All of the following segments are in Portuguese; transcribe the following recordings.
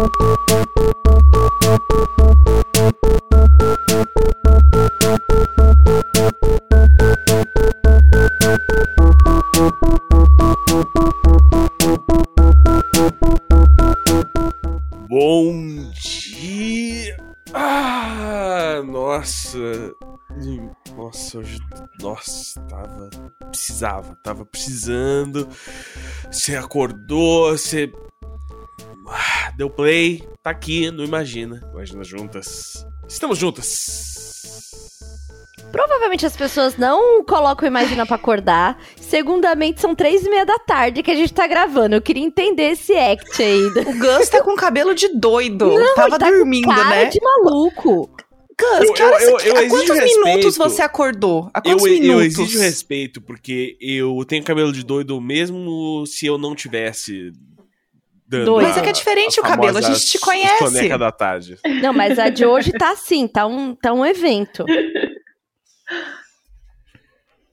Bom dia! Ah, nossa! Nossa, hoje. Nossa, tava. Precisava, tava precisando. Você acordou, você. Ah, deu play, tá aqui, não imagina. Imagina juntas. Estamos juntas! Provavelmente as pessoas não colocam Imagina pra acordar. Segundamente, são três e meia da tarde que a gente tá gravando. Eu queria entender esse act aí. O Gus tá com cabelo de doido. Não, Tava tá dormindo, com cara né? de maluco. Gus, Eu- que horas, eu- eu- eu exijo quantos respeito. minutos você acordou? Há Eu, quantos eu minutos? exijo respeito, porque eu tenho cabelo de doido mesmo se eu não tivesse. Dando Doido. Mas é que é diferente o cabelo, a gente te conhece. Da tarde. Não, mas a de hoje tá assim, tá um, tá um evento.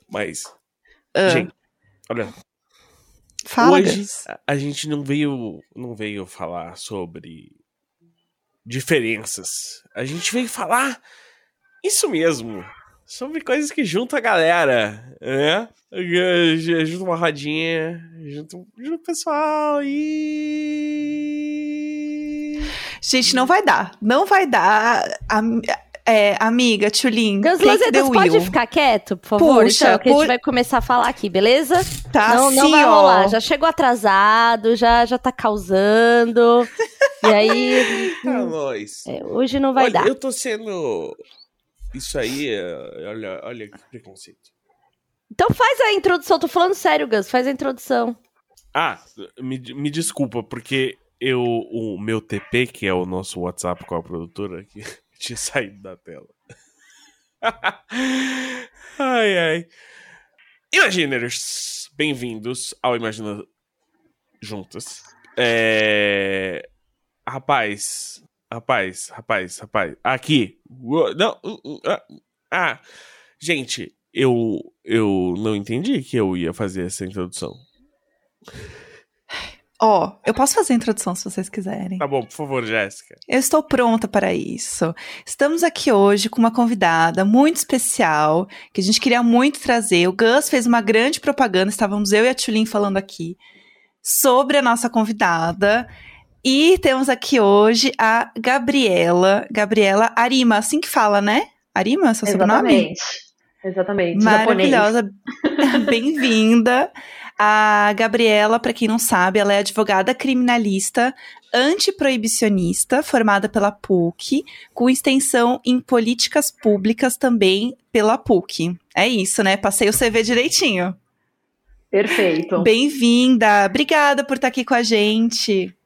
Mas, Ah, gente, olha, fala, hoje a gente não veio, não veio falar sobre diferenças. A gente veio falar isso mesmo. Sobre coisas que juntam a galera, né? Junta uma rodinha, junta, o pessoal e. Gente, não vai dar. Não vai dar. Am- é, amiga, Tchulin, the Lazedas, pode wheel. ficar quieto, por favor? Puxa, então, que a gente vai começar a falar aqui, beleza? Tá não, não assim, vai ó. rolar. Já chegou atrasado, já, já tá causando. e aí, Tá, nós. é, hoje não vai olha, dar. eu tô sendo. Isso aí, é- olha, olha que preconceito. Então faz a introdução, tô falando sério, Gus, faz a introdução. Ah, me, me desculpa, porque eu, o meu TP, que é o nosso WhatsApp com a produtora, que tinha saído da tela. ai, ai. Imaginers, bem-vindos ao Imagina Juntas. É... Rapaz, rapaz, rapaz, rapaz. Aqui. Não. uh, uh, ah, Ah, gente, eu, eu não entendi que eu ia fazer essa introdução. Ó, eu posso fazer a introdução se vocês quiserem. Tá bom, por favor, Jéssica. Eu estou pronta para isso. Estamos aqui hoje com uma convidada muito especial, que a gente queria muito trazer. O Gus fez uma grande propaganda, estávamos eu e a Tulin falando aqui sobre a nossa convidada. E temos aqui hoje a Gabriela, Gabriela Arima, assim que fala, né? Arima, seu sobrenome? Exatamente. Exatamente. Japonês. Maravilhosa. Bem-vinda. A Gabriela, para quem não sabe, ela é advogada criminalista antiproibicionista, formada pela PUC, com extensão em políticas públicas também pela PUC. É isso, né? Passei o CV direitinho. Perfeito. Bem-vinda. Obrigada por estar aqui com a gente.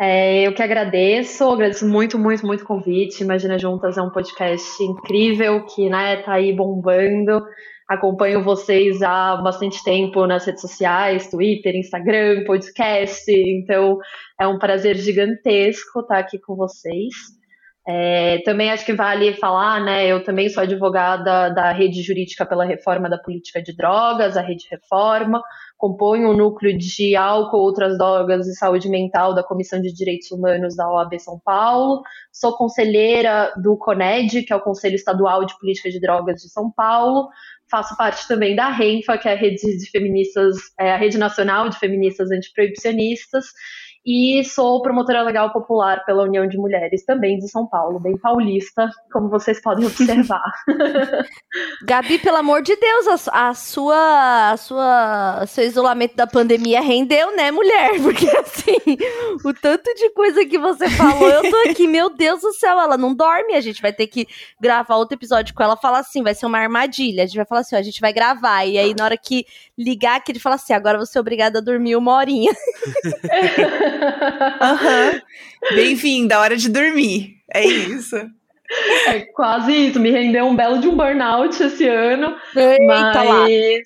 É, eu que agradeço, agradeço muito, muito, muito o convite. Imagina Juntas é um podcast incrível que né, tá aí bombando. Acompanho vocês há bastante tempo nas redes sociais, Twitter, Instagram, podcast. Então é um prazer gigantesco estar aqui com vocês. É, também acho que vale falar, né? Eu também sou advogada da Rede Jurídica pela Reforma da Política de Drogas, a Rede Reforma. Componho o núcleo de álcool, outras drogas e saúde mental da Comissão de Direitos Humanos da OAB São Paulo. Sou conselheira do CONED, que é o Conselho Estadual de Política de Drogas de São Paulo. Faço parte também da RENFA, que é a rede de feministas, é a rede nacional de feministas antiproibicionistas. E sou promotora legal popular pela União de Mulheres, também de São Paulo, bem paulista, como vocês podem observar. Gabi, pelo amor de Deus, a, a sua, a sua, seu isolamento da pandemia rendeu, né, mulher? Porque assim, o tanto de coisa que você falou, eu tô aqui, meu Deus do céu, ela não dorme, a gente vai ter que gravar outro episódio com ela, falar assim, vai ser uma armadilha, a gente vai falar assim, ó, a gente vai gravar, e aí na hora que ligar, que ele fala assim, agora você é obrigada a dormir uma horinha. Aham. Bem-vinda, hora de dormir. É isso. É quase isso, me rendeu um belo de um burnout esse ano, Eita lá. mas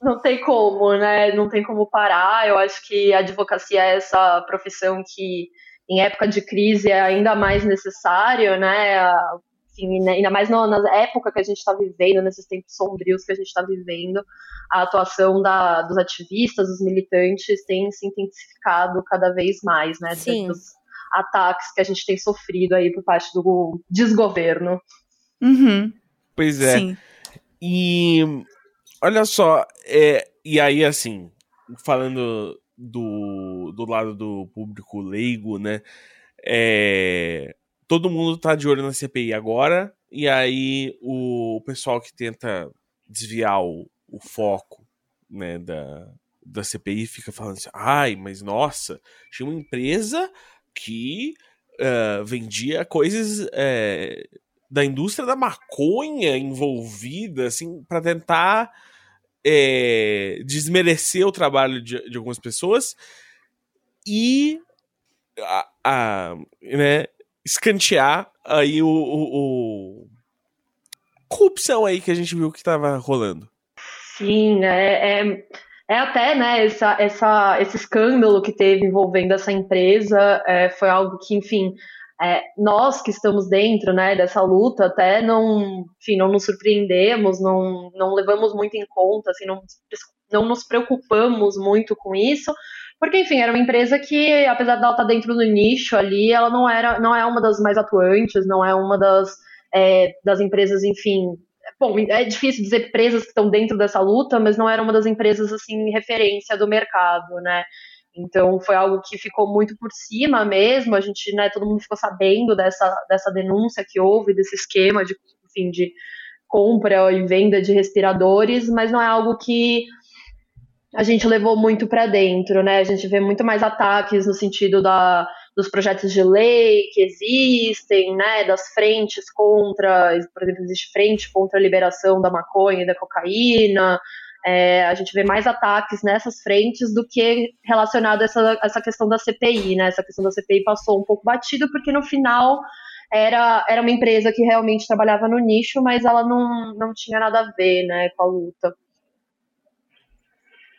não tem como, né? Não tem como parar. Eu acho que a advocacia é essa profissão que, em época de crise, é ainda mais necessário, né? A enfim, né, ainda mais no, na época que a gente está vivendo, nesses tempos sombrios que a gente está vivendo, a atuação da, dos ativistas, dos militantes tem se intensificado cada vez mais, né? Sim. Dos ataques que a gente tem sofrido aí por parte do desgoverno. Uhum. Pois é. Sim. E olha só, é, e aí assim, falando do, do lado do público leigo, né? É, todo mundo tá de olho na CPI agora, e aí o pessoal que tenta desviar o, o foco né, da, da CPI fica falando assim: ai, mas nossa, tinha uma empresa que uh, vendia coisas uh, da indústria da maconha envolvida, assim, para tentar é, desmerecer o trabalho de, de, algumas pessoas. E a, a, né, escantear aí o, o, o, corrupção aí que a gente viu que estava rolando. Sim, é, é, é, até né, essa, essa, esse escândalo que teve envolvendo essa empresa é, foi algo que, enfim, é, nós que estamos dentro né, dessa luta até não, enfim, não nos surpreendemos, não, não levamos muito em conta, assim, não, não nos preocupamos muito com isso, porque, enfim, era uma empresa que, apesar de ela estar dentro do nicho ali, ela não, era, não é uma das mais atuantes, não é uma das, é, das empresas, enfim. Bom, é difícil dizer empresas que estão dentro dessa luta, mas não era uma das empresas, assim, referência do mercado, né? Então foi algo que ficou muito por cima mesmo. A gente, né, todo mundo ficou sabendo dessa, dessa denúncia que houve, desse esquema de, enfim, de compra e venda de respiradores, mas não é algo que a gente levou muito para dentro, né? A gente vê muito mais ataques no sentido da, dos projetos de lei que existem, né? Das frentes contra, por exemplo, existe frente contra a liberação da maconha e da cocaína. É, a gente vê mais ataques nessas frentes do que relacionado a essa, essa questão da CPI, né? Essa questão da CPI passou um pouco batido, porque no final era, era uma empresa que realmente trabalhava no nicho, mas ela não, não tinha nada a ver né, com a luta.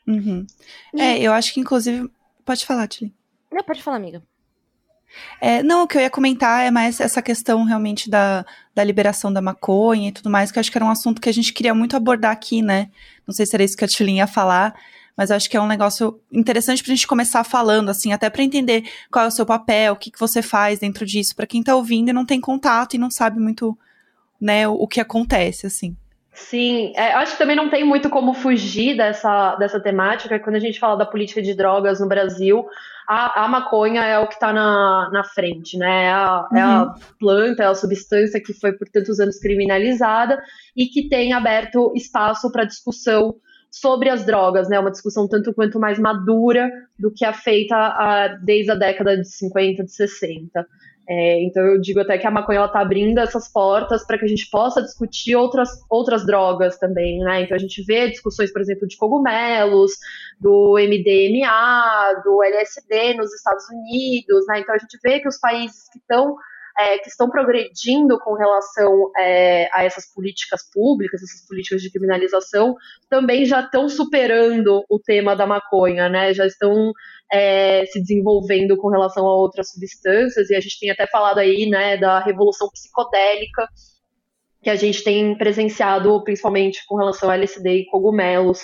Uhum. É, eu acho que inclusive. Pode falar, Tilly. Não, pode falar, amiga. É, não, o que eu ia comentar é mais essa questão realmente da, da liberação da maconha e tudo mais, que eu acho que era um assunto que a gente queria muito abordar aqui, né? Não sei se era isso que a Tulin ia falar, mas acho que é um negócio interessante pra gente começar falando, assim, até para entender qual é o seu papel, o que, que você faz dentro disso, para quem tá ouvindo e não tem contato e não sabe muito, né, o, o que acontece, assim. Sim, é, acho que também não tem muito como fugir dessa, dessa temática. Quando a gente fala da política de drogas no Brasil, a, a maconha é o que está na, na frente, né? É a, uhum. é a uhum. planta, é a substância que foi por tantos anos criminalizada e que tem aberto espaço para discussão sobre as drogas, né? Uma discussão tanto quanto mais madura do que a feita a, desde a década de 50, de 60. É, então eu digo até que a maconha está abrindo essas portas para que a gente possa discutir outras, outras drogas também, né? Então a gente vê discussões, por exemplo, de cogumelos, do MDMA, do LSD nos Estados Unidos, né? Então a gente vê que os países que estão é, que estão progredindo com relação é, a essas políticas públicas, essas políticas de criminalização, também já estão superando o tema da maconha, né? Já estão é, se desenvolvendo com relação a outras substâncias, e a gente tem até falado aí, né, da revolução psicodélica que a gente tem presenciado, principalmente com relação a LSD e cogumelos.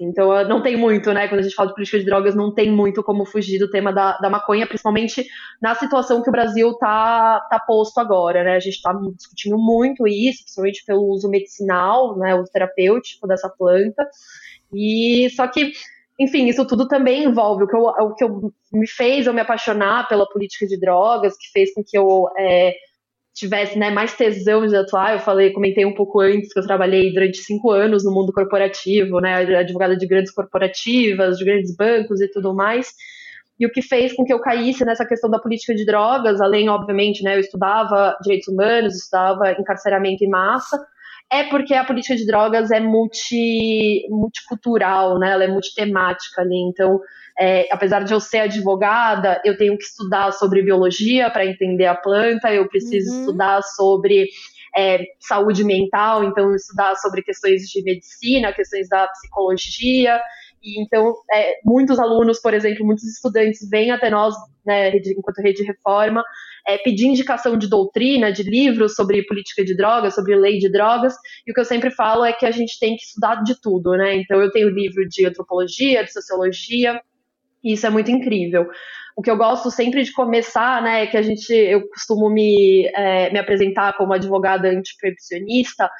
Então, não tem muito, né? Quando a gente fala de política de drogas, não tem muito como fugir do tema da, da maconha, principalmente na situação que o Brasil tá, tá posto agora, né? A gente está discutindo muito isso, principalmente pelo uso medicinal, né? O terapêutico dessa planta. E só que, enfim, isso tudo também envolve o que eu, o que eu me fez eu me apaixonar pela política de drogas, que fez com que eu é, tivesse né, mais tesão de atuar. Eu falei, comentei um pouco antes que eu trabalhei durante cinco anos no mundo corporativo, né, advogada de grandes corporativas, de grandes bancos e tudo mais. E o que fez com que eu caísse nessa questão da política de drogas, além, obviamente, né, eu estudava direitos humanos, estudava encarceramento em massa, é porque a política de drogas é multi, multicultural, né, ela é multitemática ali. Então, é, apesar de eu ser advogada, eu tenho que estudar sobre biologia para entender a planta, eu preciso uhum. estudar sobre é, saúde mental, então estudar sobre questões de medicina, questões da psicologia. E então, é, muitos alunos, por exemplo, muitos estudantes vêm até nós, né, enquanto rede reforma, é, pedir indicação de doutrina, de livros sobre política de drogas, sobre lei de drogas, e o que eu sempre falo é que a gente tem que estudar de tudo, né? Então eu tenho livro de antropologia, de sociologia, e isso é muito incrível. O que eu gosto sempre de começar, né, é que a gente, eu costumo me, é, me apresentar como advogada antiproibicionista,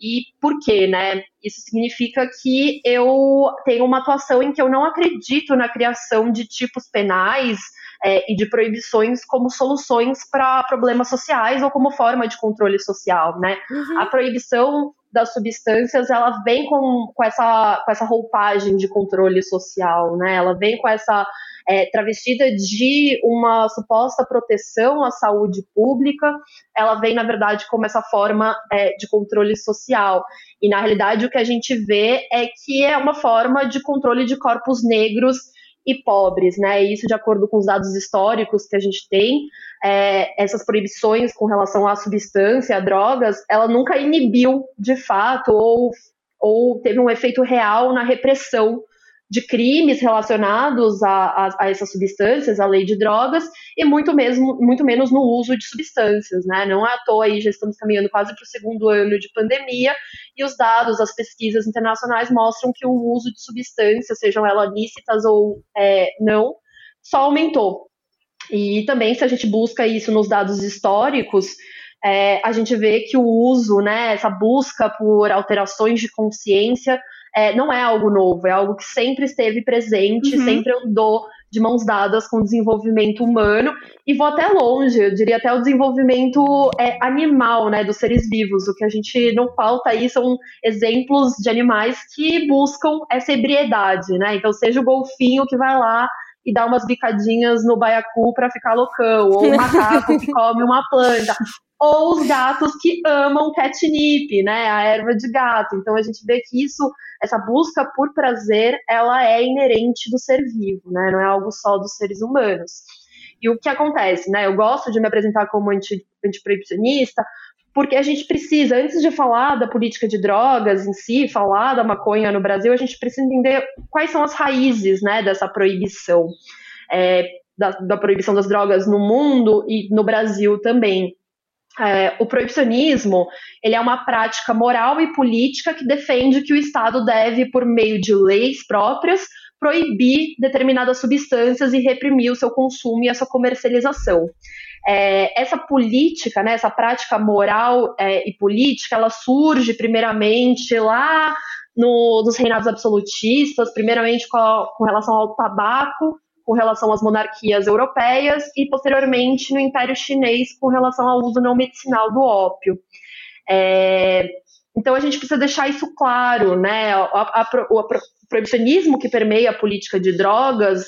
e por quê, né? Isso significa que eu tenho uma atuação em que eu não acredito na criação de tipos penais é, e de proibições como soluções para problemas sociais ou como forma de controle social, né? Uhum. A proibição das substâncias, ela vem com, com, essa, com essa roupagem de controle social, né? Ela vem com essa é, travestida de uma suposta proteção à saúde pública, ela vem, na verdade, como essa forma é, de controle social. E, na realidade, o que a gente vê é que é uma forma de controle de corpos negros e pobres, né? Isso de acordo com os dados históricos que a gente tem, é, essas proibições com relação à substância, a drogas, ela nunca inibiu de fato ou, ou teve um efeito real na repressão de crimes relacionados a, a, a, essas substâncias, a lei de drogas, e muito, mesmo, muito menos no uso de substâncias. Né? Não é à toa aí, já estamos caminhando quase para o segundo ano de pandemia, e os dados, as pesquisas internacionais mostram que o uso de substâncias, sejam elas lícitas ou é, não, só aumentou. E também, se a gente busca isso nos dados históricos, é, a gente vê que o uso, né, essa busca por alterações de consciência, é, não é algo novo, é algo que sempre esteve presente, uhum. sempre andou de mãos dadas com o desenvolvimento humano, e vou até longe, eu diria até o desenvolvimento é, animal, né, dos seres vivos. O que a gente não falta aí são exemplos de animais que buscam essa ebriedade, né? Então, seja o golfinho que vai lá e dá umas bicadinhas no baiacu para ficar loucão, ou o macaco que come uma planta, ou os gatos que amam catnip, né, a erva de gato. Então a gente vê que isso, essa busca por prazer, ela é inerente do ser vivo, né, não é algo só dos seres humanos. E o que acontece, né? Eu gosto de me apresentar como anti, antiproibicionista, porque a gente precisa, antes de falar da política de drogas em si, falar da maconha no Brasil, a gente precisa entender quais são as raízes né, dessa proibição, é, da, da, proibição das drogas no mundo e no Brasil também. É, o proibicionismo ele é uma prática moral e política que defende que o Estado deve, por meio de leis próprias, proibir determinadas substâncias e reprimir o seu consumo e a sua comercialização. É, essa política, né, essa prática moral é, e política, ela surge primeiramente lá no, nos reinados absolutistas, primeiramente com, a, com relação ao tabaco, com relação às monarquias europeias e posteriormente no Império Chinês com relação ao uso não medicinal do ópio. É, então a gente precisa deixar isso claro, né? A, a, a, o proibicionismo que permeia a política de drogas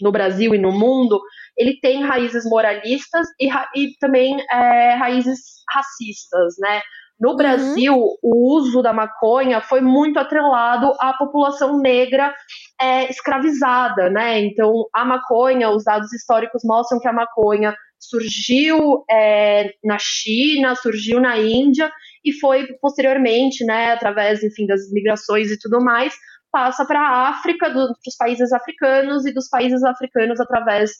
no Brasil e no mundo ele tem raízes moralistas e, e também é, raízes racistas, né? No uhum. Brasil, uhum. o uso da maconha foi muito atrelado à população negra é, escravizada, né? Então, a maconha, os dados históricos mostram que a maconha surgiu é, na China, surgiu na Índia e foi posteriormente, né, através, enfim, das migrações e tudo mais, passa para a África, dos países africanos e dos países africanos através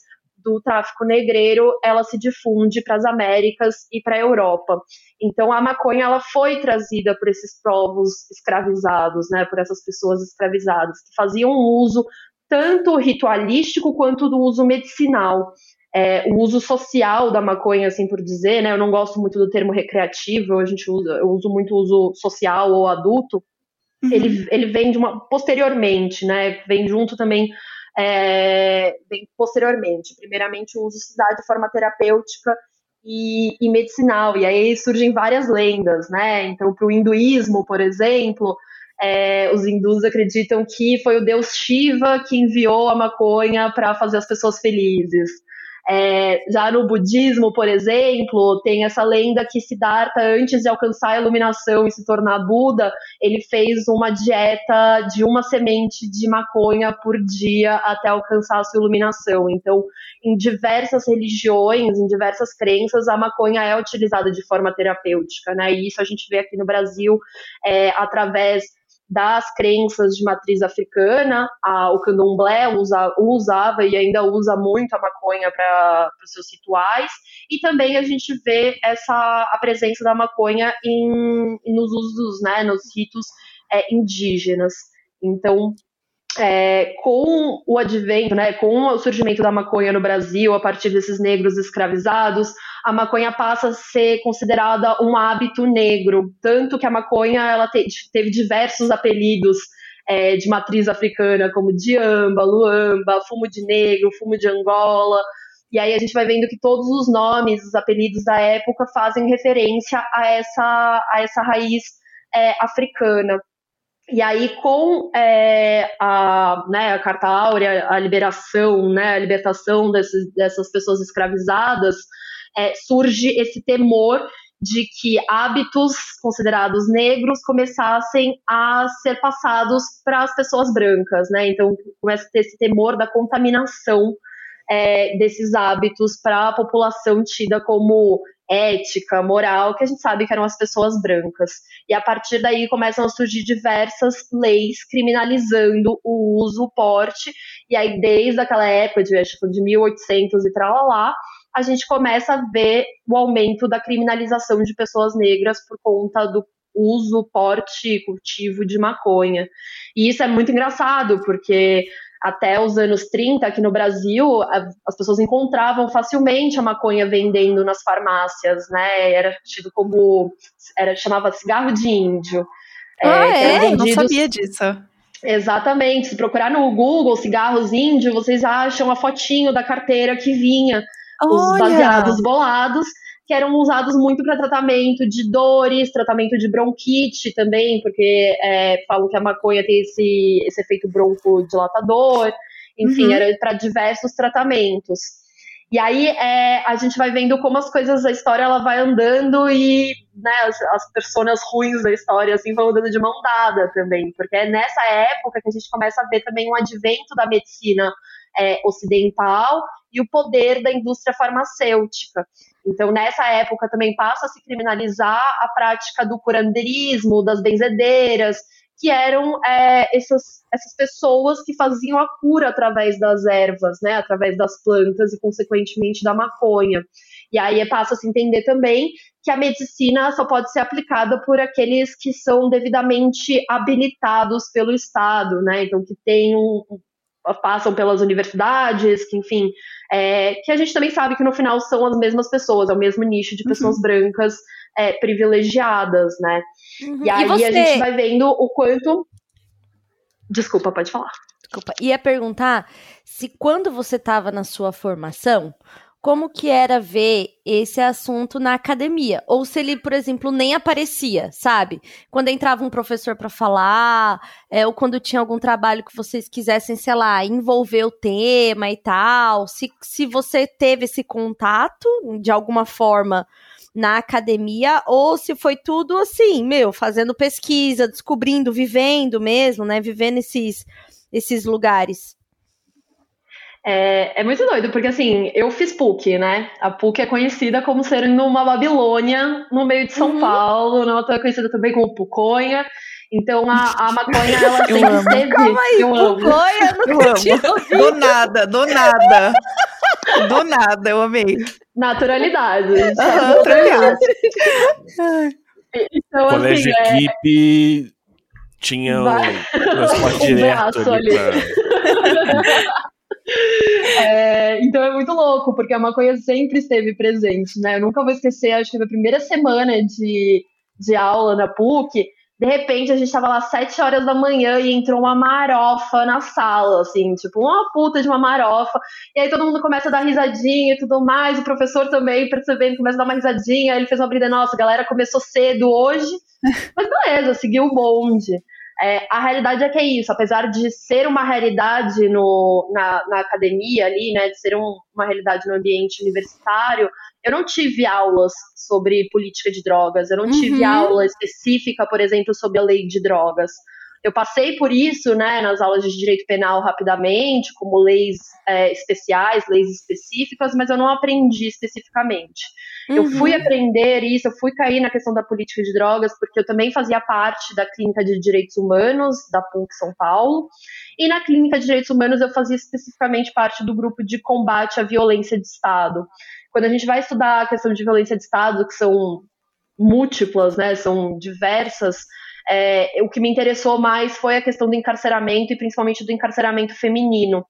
do tráfico negreiro, ela se difunde para as Américas e para a Europa. Então a maconha ela foi trazida por esses povos escravizados, né, por essas pessoas escravizadas que faziam uso tanto ritualístico quanto do uso medicinal. É, o uso social da maconha, assim por dizer, né? Eu não gosto muito do termo recreativo, a gente usa, eu uso muito o uso social ou adulto. Uhum. Ele, ele vem de uma posteriormente, né? Vem junto também é, posteriormente. Primeiramente, o uso se dá de forma terapêutica e, e, medicinal, e aí surgem várias lendas, né? Então, para o hinduísmo, por exemplo, é, os hindus acreditam que foi o deus Shiva que enviou a maconha para fazer as pessoas felizes. É, já no budismo, por exemplo, tem essa lenda que Siddhartha, antes de alcançar a iluminação e se tornar Buda, ele fez uma dieta de uma semente de maconha por dia até alcançar a sua iluminação. Então, em diversas religiões, em diversas crenças, a maconha é utilizada de forma terapêutica, né? E isso a gente vê aqui no Brasil é, através das crenças de matriz africana, a, o candomblé usa, usava e ainda usa muito a maconha para os seus rituais, e também a gente vê essa a presença da maconha em, nos usos, né, nos ritos é, indígenas. Então, é, com o advento, né, com o surgimento da maconha no Brasil, a partir desses negros escravizados, a maconha passa a ser considerada um hábito negro, tanto que a maconha ela te, teve diversos apelidos é, de matriz africana, como diamba, luamba, fumo de negro, fumo de Angola, e aí a gente vai vendo que todos os nomes, os apelidos da época fazem referência a essa, a essa raiz é, africana. E aí, com é, a, né, a Carta Áurea, a liberação, né, a libertação desses, dessas pessoas escravizadas, é, surge esse temor de que hábitos considerados negros começassem a ser passados para as pessoas brancas, né? Então começa a ter esse temor da contaminação é, desses hábitos para a população tida como ética, moral, que a gente sabe que eram as pessoas brancas. E a partir daí começam a surgir diversas leis criminalizando o uso, o porte, e aí desde aquela época, de, acho, de 1800 e lá, a gente começa a ver o aumento da criminalização de pessoas negras por conta do uso, porte e cultivo de maconha. E isso é muito engraçado, porque até os anos 30, aqui no Brasil, as pessoas encontravam facilmente a maconha vendendo nas farmácias, né? Era tido como. Era, chamava cigarro de índio. Ah, é? é? Não sabia disso. Exatamente. Se procurar no Google cigarros índio, vocês acham a fotinho da carteira que vinha, Olha. os baseados bolados que eram usados muito para tratamento de dores, tratamento de bronquite também, porque é, falam que a maconha tem esse, esse efeito broncodilatador, enfim, uhum. era para diversos tratamentos. E aí é, a gente vai vendo como as coisas, a história ela vai andando e né, as, as personas ruins da história assim vão andando de mão dada também, porque é nessa época que a gente começa a ver também um advento da medicina é, ocidental e o poder da indústria farmacêutica. Então, nessa época também passa a se criminalizar a prática do curandeirismo, das benzedeiras, que eram é, essas, essas pessoas que faziam a cura através das ervas, né, através das plantas e, consequentemente, da maconha. E aí passa a se entender também que a medicina só pode ser aplicada por aqueles que são devidamente habilitados pelo Estado, né? Então, que tem um, passam pelas universidades, que enfim, é, que a gente também sabe que no final são as mesmas pessoas, é o mesmo nicho de pessoas uhum. brancas é, privilegiadas, né? Uhum. E aí e você... a gente vai vendo o quanto. Desculpa, pode falar. Desculpa. Ia perguntar se quando você estava na sua formação, como que era ver esse assunto na academia, ou se ele, por exemplo, nem aparecia, sabe? Quando entrava um professor para falar, é, ou quando tinha algum trabalho que vocês quisessem, sei lá, envolver o tema e tal, se, se você teve esse contato de alguma forma na academia, ou se foi tudo assim, meu, fazendo pesquisa, descobrindo, vivendo mesmo, né? Vivendo esses, esses lugares. É, é, muito doido, porque assim, eu fiz PUC, né? A PUC é conhecida como ser numa Babilônia, no meio de São uhum. Paulo, não é conhecida também como Puconha. Então a, a maconha, ela sempre amo. esteve. Calma aí, eu Puconha, amo. eu amo. Do nada, do nada. Do nada, eu amei. Naturalidade. Uhum, naturalidade. Então, assim, Colégio assim, equipe é... tinha um transporte direto ali, ali. Pra... É, então é muito louco, porque a maconha sempre esteve presente, né? Eu nunca vou esquecer, acho que na primeira semana de, de aula na PUC, de repente a gente estava lá sete horas da manhã e entrou uma marofa na sala, assim, tipo, uma puta de uma marofa. E aí todo mundo começa a dar risadinha e tudo mais, o professor também percebendo, começa a dar uma risadinha, aí ele fez uma brincadeira, nossa, a galera começou cedo hoje, mas beleza, seguiu o bonde. É, a realidade é que é isso, apesar de ser uma realidade no, na, na academia ali, né, de ser um, uma realidade no ambiente universitário, eu não tive aulas sobre política de drogas, eu não uhum. tive aula específica, por exemplo, sobre a lei de drogas. Eu passei por isso, né, nas aulas de direito penal rapidamente, como leis é, especiais, leis específicas, mas eu não aprendi especificamente. Uhum. Eu fui aprender isso, eu fui cair na questão da política de drogas, porque eu também fazia parte da clínica de direitos humanos da PUC São Paulo, e na clínica de direitos humanos eu fazia especificamente parte do grupo de combate à violência de Estado. Quando a gente vai estudar a questão de violência de Estado, que são múltiplas, né, são diversas, é, o que me interessou mais foi a questão do encarceramento e principalmente do encarceramento feminino.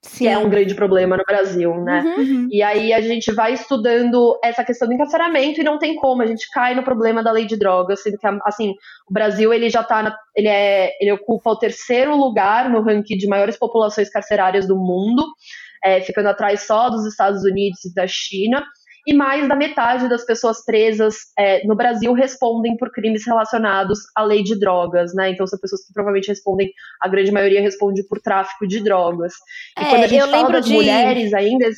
Sim. que é um grande problema no Brasil, né? Uhum. uhum. E aí a gente vai estudando essa questão do encarceramento e não tem como, a gente cai no problema da lei de drogas, sendo que assim, o Brasil ele já tá na, ele é ele ocupa o terceiro lugar no ranking de maiores populações carcerárias do mundo, é, ficando atrás só dos Estados Unidos e da China e mais da metade das pessoas presas é, no Brasil respondem por crimes relacionados à lei de drogas, né? Então são pessoas que provavelmente respondem, a grande maioria responde por tráfico de drogas. E é, quando a gente fala das de... mulheres ainda.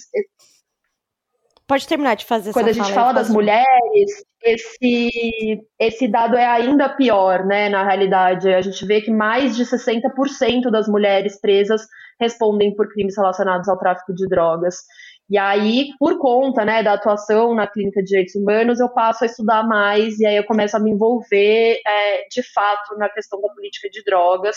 Pode terminar de fazer Quando a gente fala das mulheres, esse, esse dado é ainda pior, né? Na realidade, a gente vê que mais de 60% das mulheres presas respondem por crimes relacionados ao tráfico de drogas. E aí, por conta né, da atuação na Clínica de Direitos Humanos, eu passo a estudar mais e aí eu começo a me envolver é, de fato na questão da política de drogas,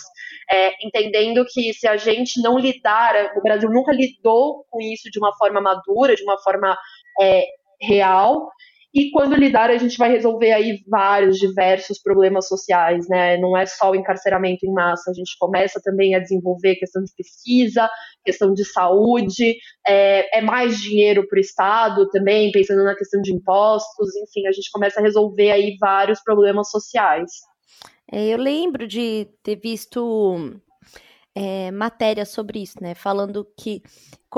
é, entendendo que se a gente não lidar, o Brasil nunca lidou com isso de uma forma madura, de uma forma é, real, e quando lidar, a gente vai resolver aí vários, diversos problemas sociais, né? Não é só o encarceramento em massa, a gente começa também a desenvolver questão de pesquisa, questão de saúde, é, é mais dinheiro para o Estado também, pensando na questão de impostos, enfim, a gente começa a resolver aí vários problemas sociais. É, eu lembro de ter visto é, matéria sobre isso, né? Falando que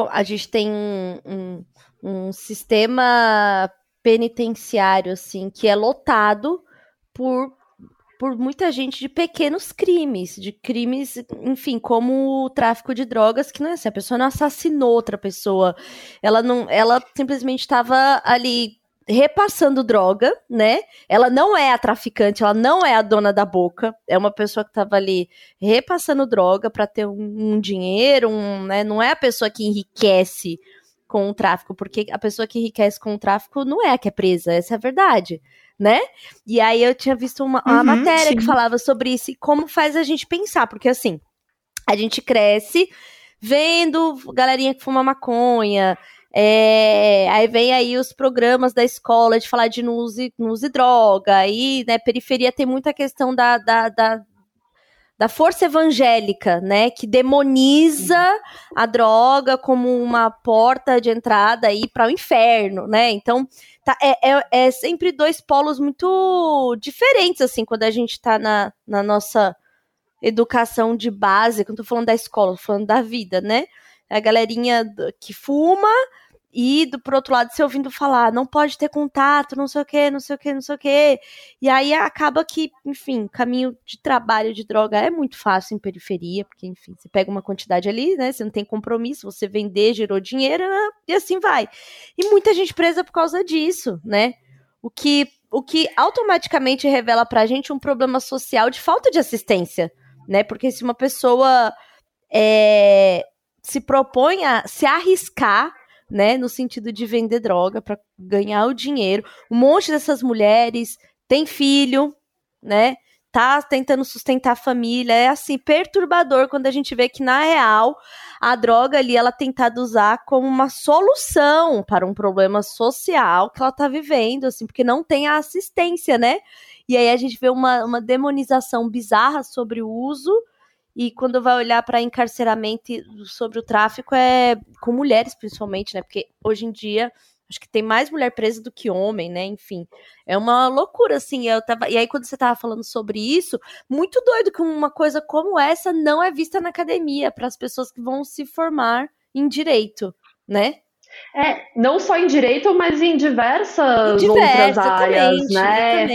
a gente tem um, um, um sistema penitenciário, assim, que é lotado por, por muita gente de pequenos crimes, de crimes, enfim, como o tráfico de drogas, que não é assim, a pessoa não assassinou outra pessoa, ela não, ela simplesmente estava ali repassando droga, né? Ela não é a traficante, ela não é a dona da boca, é uma pessoa que estava ali repassando droga para ter um, um, dinheiro, um, né? Não é a pessoa que enriquece com o tráfico, porque a pessoa que enriquece com o tráfico não é a que é presa, essa é a verdade, né? E aí eu tinha visto uma, uma uhum, matéria sim. que falava sobre isso e como faz a gente pensar, porque assim, a gente cresce vendo galerinha que fuma maconha, é, aí vem aí os programas da escola de falar de não use, não use droga, aí, né, periferia tem muita questão da, da, da da força evangélica, né, que demoniza a droga como uma porta de entrada aí para o inferno, né? Então, tá, é, é, é, sempre dois polos muito diferentes, assim, quando a gente está na, na nossa educação de base, quando eu tô falando da escola, tô falando da vida, né? A galerinha que fuma, e do, por outro lado você ouvindo falar, não pode ter contato, não sei o que, não sei o que, não sei o que. E aí acaba que, enfim, caminho de trabalho de droga é muito fácil em periferia, porque, enfim, você pega uma quantidade ali, né? Você não tem compromisso, você vender, gerou dinheiro, né, e assim vai. E muita gente presa por causa disso, né? O que, o que automaticamente revela pra gente um problema social de falta de assistência, né? Porque se uma pessoa é, se propõe a se arriscar né, no sentido de vender droga para ganhar o dinheiro. Um monte dessas mulheres tem filho, né? Tá tentando sustentar a família, é assim perturbador quando a gente vê que na real a droga ali ela tentada usar como uma solução para um problema social que ela tá vivendo, assim, porque não tem a assistência, né? E aí a gente vê uma, uma demonização bizarra sobre o uso e quando vai olhar para encarceramento sobre o tráfico é com mulheres principalmente, né? Porque hoje em dia acho que tem mais mulher presa do que homem, né? Enfim, é uma loucura assim. Eu tava e aí quando você tava falando sobre isso, muito doido que uma coisa como essa não é vista na academia para as pessoas que vão se formar em direito, né? É, não só em direito, mas em diversas em outras áreas, né?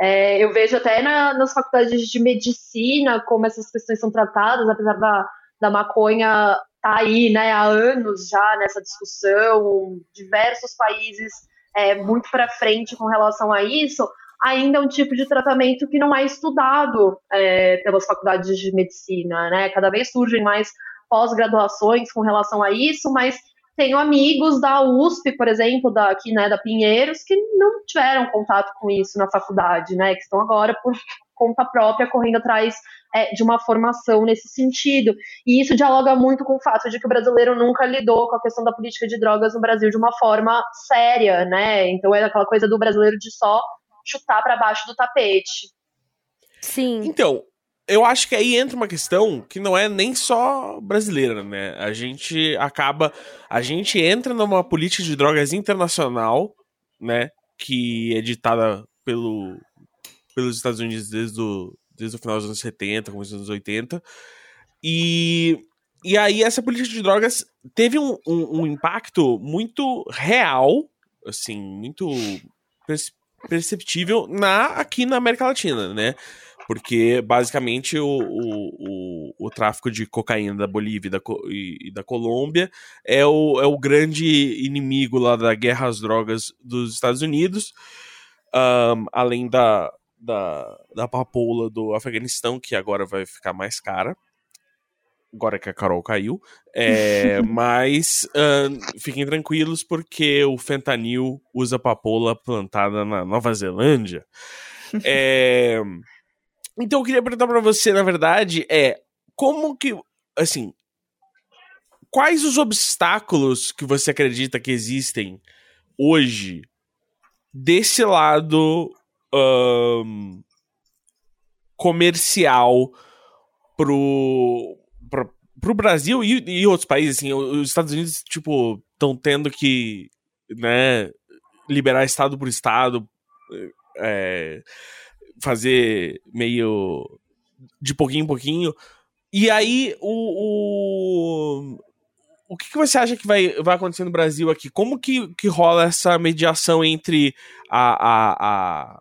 É, eu vejo até na, nas faculdades de medicina como essas questões são tratadas, apesar da, da maconha tá aí, né, há anos já nessa discussão, diversos países é, muito para frente com relação a isso. ainda é um tipo de tratamento que não é estudado é, pelas faculdades de medicina, né? Cada vez surgem mais pós-graduações com relação a isso, mas tenho amigos da USP, por exemplo, da, aqui, né, da Pinheiros, que não tiveram contato com isso na faculdade, né? Que estão agora por conta própria correndo atrás é, de uma formação nesse sentido. E isso dialoga muito com o fato de que o brasileiro nunca lidou com a questão da política de drogas no Brasil de uma forma séria, né? Então é aquela coisa do brasileiro de só chutar para baixo do tapete. Sim. Então, eu acho que aí entra uma questão que não é nem só brasileira, né? A gente acaba. A gente entra numa política de drogas internacional, né? Que é ditada pelo, pelos Estados Unidos desde o, desde o final dos anos 70, começo dos anos 80. E, e aí essa política de drogas teve um, um, um impacto muito real, assim, muito perceptível na, aqui na América Latina, né? Porque basicamente o, o, o, o tráfico de cocaína da Bolívia e da, e da Colômbia é o, é o grande inimigo lá da guerra às drogas dos Estados Unidos. Um, além da, da, da papoula do Afeganistão, que agora vai ficar mais cara. Agora que a Carol caiu. É, mas uh, fiquem tranquilos, porque o fentanil usa papoula plantada na Nova Zelândia. É, então eu queria perguntar para você, na verdade, é como que. Assim. Quais os obstáculos que você acredita que existem hoje desse lado um, comercial pro, pro, pro Brasil e, e outros países, assim, os Estados Unidos, tipo, estão tendo que, né, liberar estado por estado, é, fazer meio de pouquinho em pouquinho. E aí, o, o, o que, que, você acha que vai, vai acontecer no Brasil aqui? Como que, que rola essa mediação entre a, a, a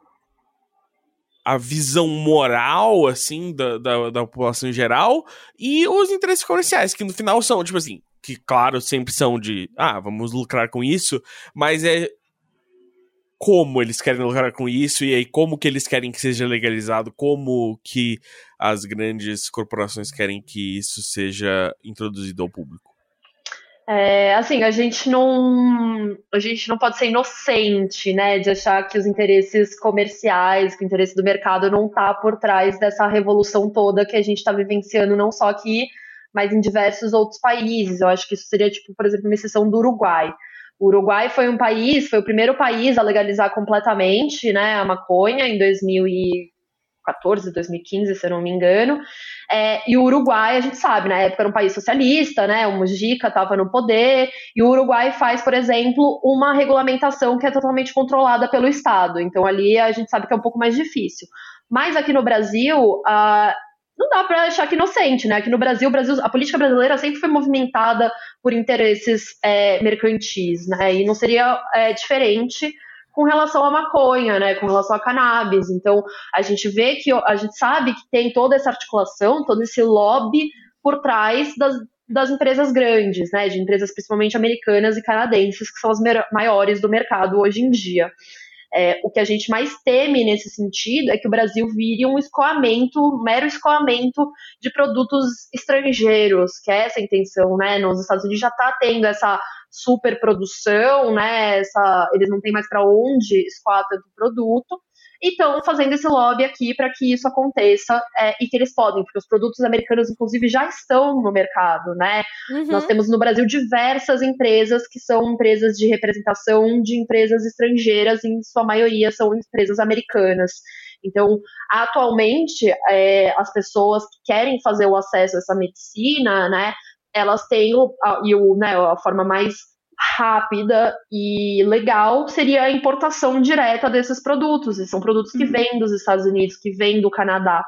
a visão moral, assim, da, da, da, população em geral e os interesses comerciais, que no final são, tipo assim, que claro, sempre são de, ah, vamos lucrar com isso, mas é como eles querem lucrar com isso e aí como que eles querem que seja legalizado, como que as grandes corporações querem que isso seja introduzido ao público. É, assim, a gente não a gente não pode ser inocente, né, de achar que os interesses comerciais, que o interesse do mercado não está por trás dessa revolução toda que a gente está vivenciando, não só aqui, mas em diversos outros países. Eu acho que isso seria, tipo, por exemplo, uma exceção do Uruguai. O Uruguai foi um país, foi o primeiro país a legalizar completamente, né, a maconha em 2014, 2015, se eu não me engano. É, e o Uruguai, a gente sabe, na época era um país socialista, né? O Mujica estava no poder, e o Uruguai faz, por exemplo, uma regulamentação que é totalmente controlada pelo Estado. Então ali a gente sabe que é um pouco mais difícil. Mas aqui no Brasil, não dá para achar que inocente, né? Aqui no Brasil, Brasil, a política brasileira sempre foi movimentada por interesses é, mercantis, né? E não seria é, diferente com relação à maconha, né, com relação à cannabis. Então, a gente vê que a gente sabe que tem toda essa articulação, todo esse lobby por trás das, das empresas grandes, né, de empresas principalmente americanas e canadenses, que são as maiores do mercado hoje em dia. É, o que a gente mais teme nesse sentido é que o Brasil vire um escoamento, um mero escoamento de produtos estrangeiros, que é essa a intenção, né? Nos Estados Unidos já está tendo essa superprodução, né? Essa, eles não têm mais para onde escoar tanto produto. E estão fazendo esse lobby aqui para que isso aconteça é, e que eles podem, porque os produtos americanos, inclusive, já estão no mercado, né? Uhum. Nós temos no Brasil diversas empresas que são empresas de representação de empresas estrangeiras, em sua maioria são empresas americanas. Então, atualmente, é, as pessoas que querem fazer o acesso a essa medicina, né, elas têm o, a, e o, né, a forma mais rápida e legal seria a importação direta desses produtos. E são produtos que uhum. vêm dos Estados Unidos, que vêm do Canadá.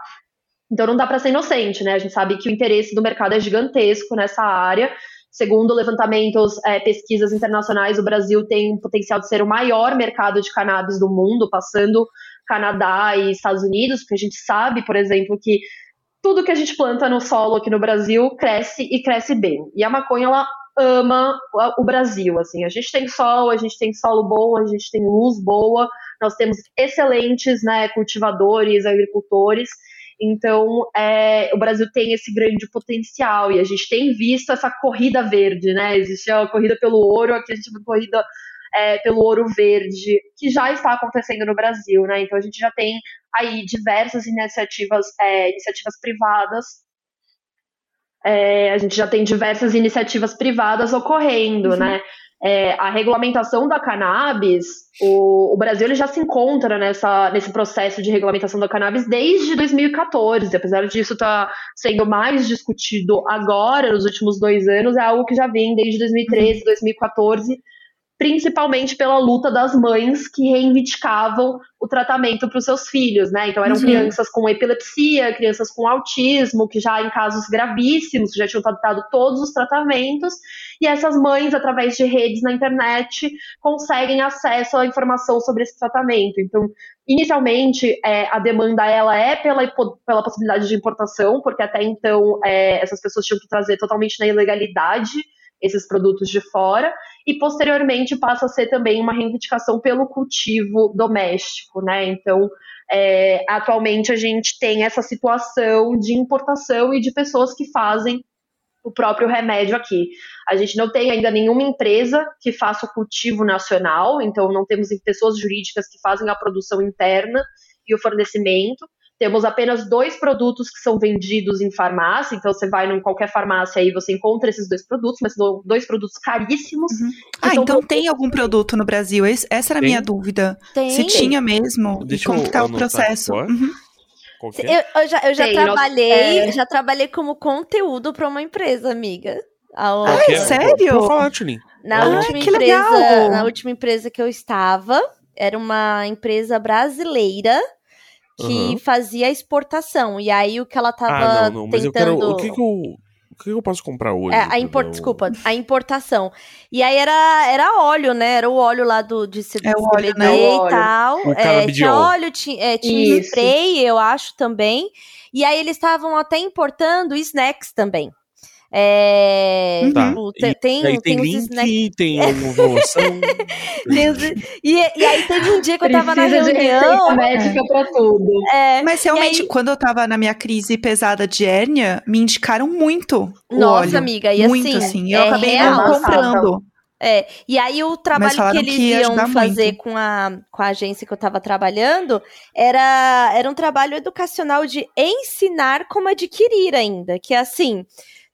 Então não dá para ser inocente, né? A gente sabe que o interesse do mercado é gigantesco nessa área. Segundo levantamentos, é, pesquisas internacionais, o Brasil tem o potencial de ser o maior mercado de cannabis do mundo, passando Canadá e Estados Unidos, porque a gente sabe, por exemplo, que tudo que a gente planta no solo aqui no Brasil cresce e cresce bem. E a maconha, ela ama o Brasil, assim. A gente tem sol, a gente tem solo bom, a gente tem luz boa, nós temos excelentes né, cultivadores, agricultores. Então, é, o Brasil tem esse grande potencial e a gente tem visto essa corrida verde, né? Existe a corrida pelo ouro, aqui a gente tem a corrida é, pelo ouro verde, que já está acontecendo no Brasil, né? Então, a gente já tem aí diversas iniciativas, é, iniciativas privadas é, a gente já tem diversas iniciativas privadas ocorrendo, uhum. né? É, a regulamentação da cannabis, o, o, Brasil ele já se encontra nessa, nesse processo de regulamentação da cannabis desde 2014, apesar disso estar tá sendo mais discutido agora, nos últimos dois anos, é algo que já vem desde 2013, uhum. 2014, principalmente pela luta das mães que reivindicavam o tratamento para os seus filhos, né? Então eram uhum. crianças com epilepsia, crianças com autismo, que já em casos gravíssimos já tinham tratado todos os tratamentos, e essas mães, através de redes na internet, conseguem acesso à informação sobre esse tratamento. Então, inicialmente, é, a demanda ela é pela, pela possibilidade de importação, porque até então é, essas pessoas tinham que trazer totalmente na ilegalidade esses produtos de fora, e posteriormente passa a ser também uma reivindicação pelo cultivo doméstico, né? Então, é, atualmente a gente tem essa situação de importação e de pessoas que fazem o próprio remédio aqui. A gente não tem ainda nenhuma empresa que faça o cultivo nacional, então não temos pessoas jurídicas que fazem a produção interna e o fornecimento. Temos apenas dois produtos que são vendidos em farmácia, então você vai em qualquer farmácia aí você encontra esses dois produtos, mas são dois produtos caríssimos. Uhum. Ah, então tem algum produto no Brasil? Essa era a minha dúvida. Tem. Se tinha mesmo, Deixa e como está o processo. Uhum. Eu, eu, já, eu já tem, trabalhei, é... já trabalhei como conteúdo para uma empresa, amiga. Ah, sério? Falar, Tulin. Na ah, última empresa, legal. na última empresa que eu estava, era uma empresa brasileira que uhum. fazia exportação. E aí o que ela tava ah, não, não, mas tentando... Eu quero, o que, que eu o que eu posso comprar hoje? É, a import... Desculpa, a importação. E aí era, era óleo, né? Era o óleo lá do, de é o óleo, né? e tal. É, tinha óleo, tinha, é, tinha spray, eu acho, também. E aí eles estavam até importando snacks também. É, tá. tipo, tem, tem, tem, tem link, snack... tem e, e aí teve um dia que eu tava na reunião. médica é. pra tudo. É, Mas realmente, aí... quando eu tava na minha crise pesada de hérnia, me indicaram muito. Nossa, óleo. amiga, e muito, assim. assim. Eu é acabei real, não comprando. É, e aí o trabalho que eles que iam fazer com a, com a agência que eu tava trabalhando era, era um trabalho educacional de ensinar como adquirir ainda, que é assim,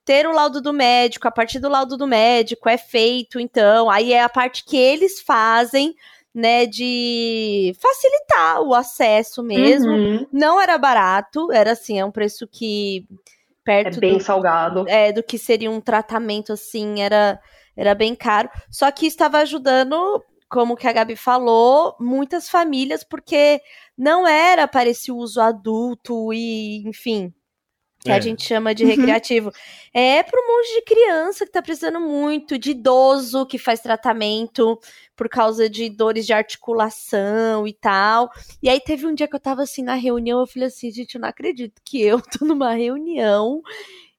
ter o laudo do médico, a partir do laudo do médico é feito, então, aí é a parte que eles fazem, né, de facilitar o acesso mesmo. Uhum. Não era barato, era assim, é um preço que perto é bem do, salgado. É, do que seria um tratamento assim, era era bem caro. Só que estava ajudando, como que a Gabi falou, muitas famílias porque não era para esse uso adulto e, enfim, que é. a gente chama de uhum. recreativo. Uhum. É para um monte de criança que tá precisando muito, de idoso que faz tratamento por causa de dores de articulação e tal. E aí teve um dia que eu tava assim na reunião, eu falei assim, gente, eu não acredito que eu tô numa reunião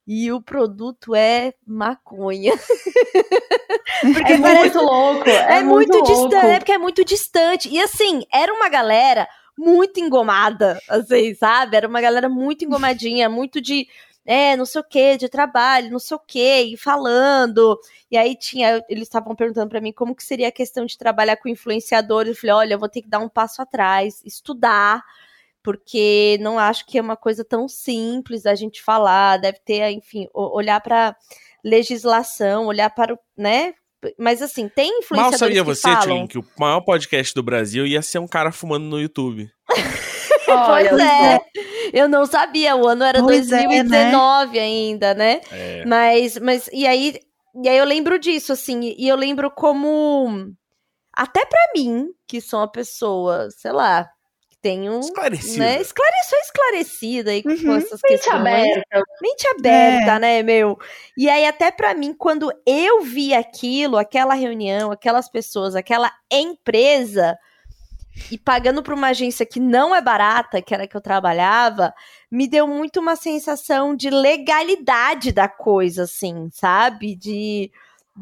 e o produto é maconha. porque é muito louco. É, é muito, muito distante, é porque é muito distante. E assim, era uma galera muito engomada, assim, sabe? Era uma galera muito engomadinha, muito de é, não sei o que, de trabalho, não sei o que, e falando. E aí tinha, eles estavam perguntando para mim como que seria a questão de trabalhar com influenciadores. Eu falei, olha, eu vou ter que dar um passo atrás, estudar, porque não acho que é uma coisa tão simples a gente falar, deve ter, enfim, olhar para legislação, olhar para, né, mas assim, tem influenciadores Mal sabia você, falam... que o maior podcast do Brasil ia ser um cara fumando no YouTube. pois é. Eu não sabia, o ano era pois 2019 é, né? ainda, né? É. Mas, mas e aí, e aí eu lembro disso, assim, e eu lembro como até para mim, que sou uma pessoa, sei lá, tenho. Esclarecida. Né, esclareceu esclarecida aí uhum. com essas Mente questões. aberta. Mente aberta, é. né, meu? E aí, até para mim, quando eu vi aquilo, aquela reunião, aquelas pessoas, aquela empresa, e pagando para uma agência que não é barata, que era que eu trabalhava, me deu muito uma sensação de legalidade da coisa, assim, sabe? De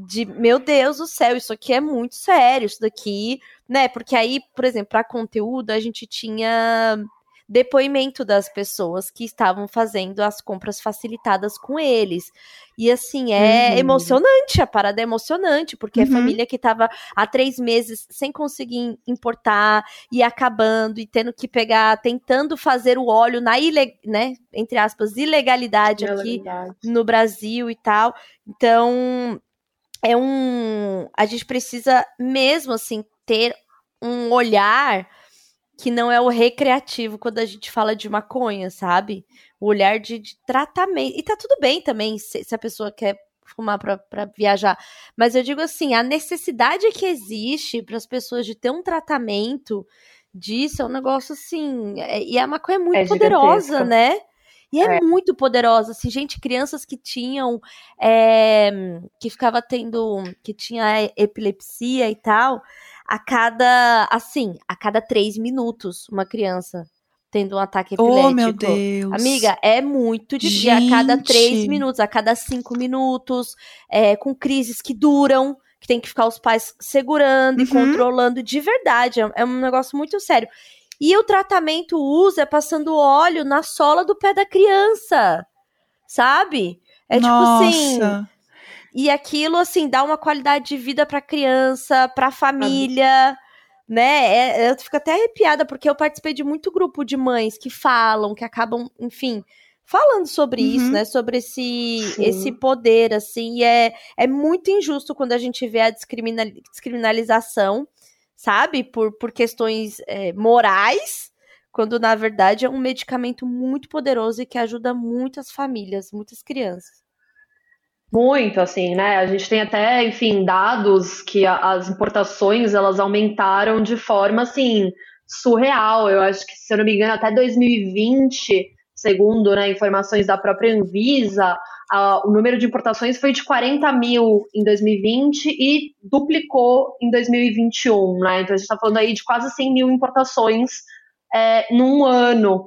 de meu Deus do céu, isso aqui é muito sério, isso daqui, né? Porque aí, por exemplo, para conteúdo, a gente tinha depoimento das pessoas que estavam fazendo as compras facilitadas com eles. E assim, é uhum. emocionante, a parada é emocionante, porque uhum. a família que estava há três meses sem conseguir importar e acabando e tendo que pegar, tentando fazer o óleo na ile, né, entre aspas, ilegalidade, ilegalidade. aqui no Brasil e tal. Então, é um. A gente precisa mesmo assim ter um olhar que não é o recreativo quando a gente fala de maconha, sabe? O olhar de, de tratamento. E tá tudo bem também se, se a pessoa quer fumar para viajar. Mas eu digo assim, a necessidade que existe para as pessoas de ter um tratamento disso é um negócio assim. É, e a maconha é muito é poderosa, né? E é, é, muito poderosa, assim, gente, crianças que tinham, é, que ficava tendo, que tinha epilepsia e tal, a cada, assim, a cada três minutos, uma criança tendo um ataque epilético. Oh, meu Deus. Amiga, é muito de dia, a cada três minutos, a cada cinco minutos, é, com crises que duram, que tem que ficar os pais segurando uhum. e controlando de verdade. É, é um negócio muito sério. E o tratamento usa é passando óleo na sola do pé da criança. Sabe? É Nossa. tipo assim. E aquilo, assim, dá uma qualidade de vida pra criança, pra família, né? É, eu fico até arrepiada, porque eu participei de muito grupo de mães que falam, que acabam, enfim, falando sobre uhum. isso, né? Sobre esse, esse poder, assim. E é, é muito injusto quando a gente vê a descriminalização, sabe? Por, por questões é, morais, quando na verdade é um medicamento muito poderoso e que ajuda muitas famílias, muitas crianças. Muito, assim, né? A gente tem até, enfim, dados que a, as importações elas aumentaram de forma assim surreal. Eu acho que, se eu não me engano, até 2020, segundo né, informações da própria Anvisa, o número de importações foi de 40 mil em 2020 e duplicou em 2021, né? Então a gente está falando aí de quase 100 mil importações é, num ano.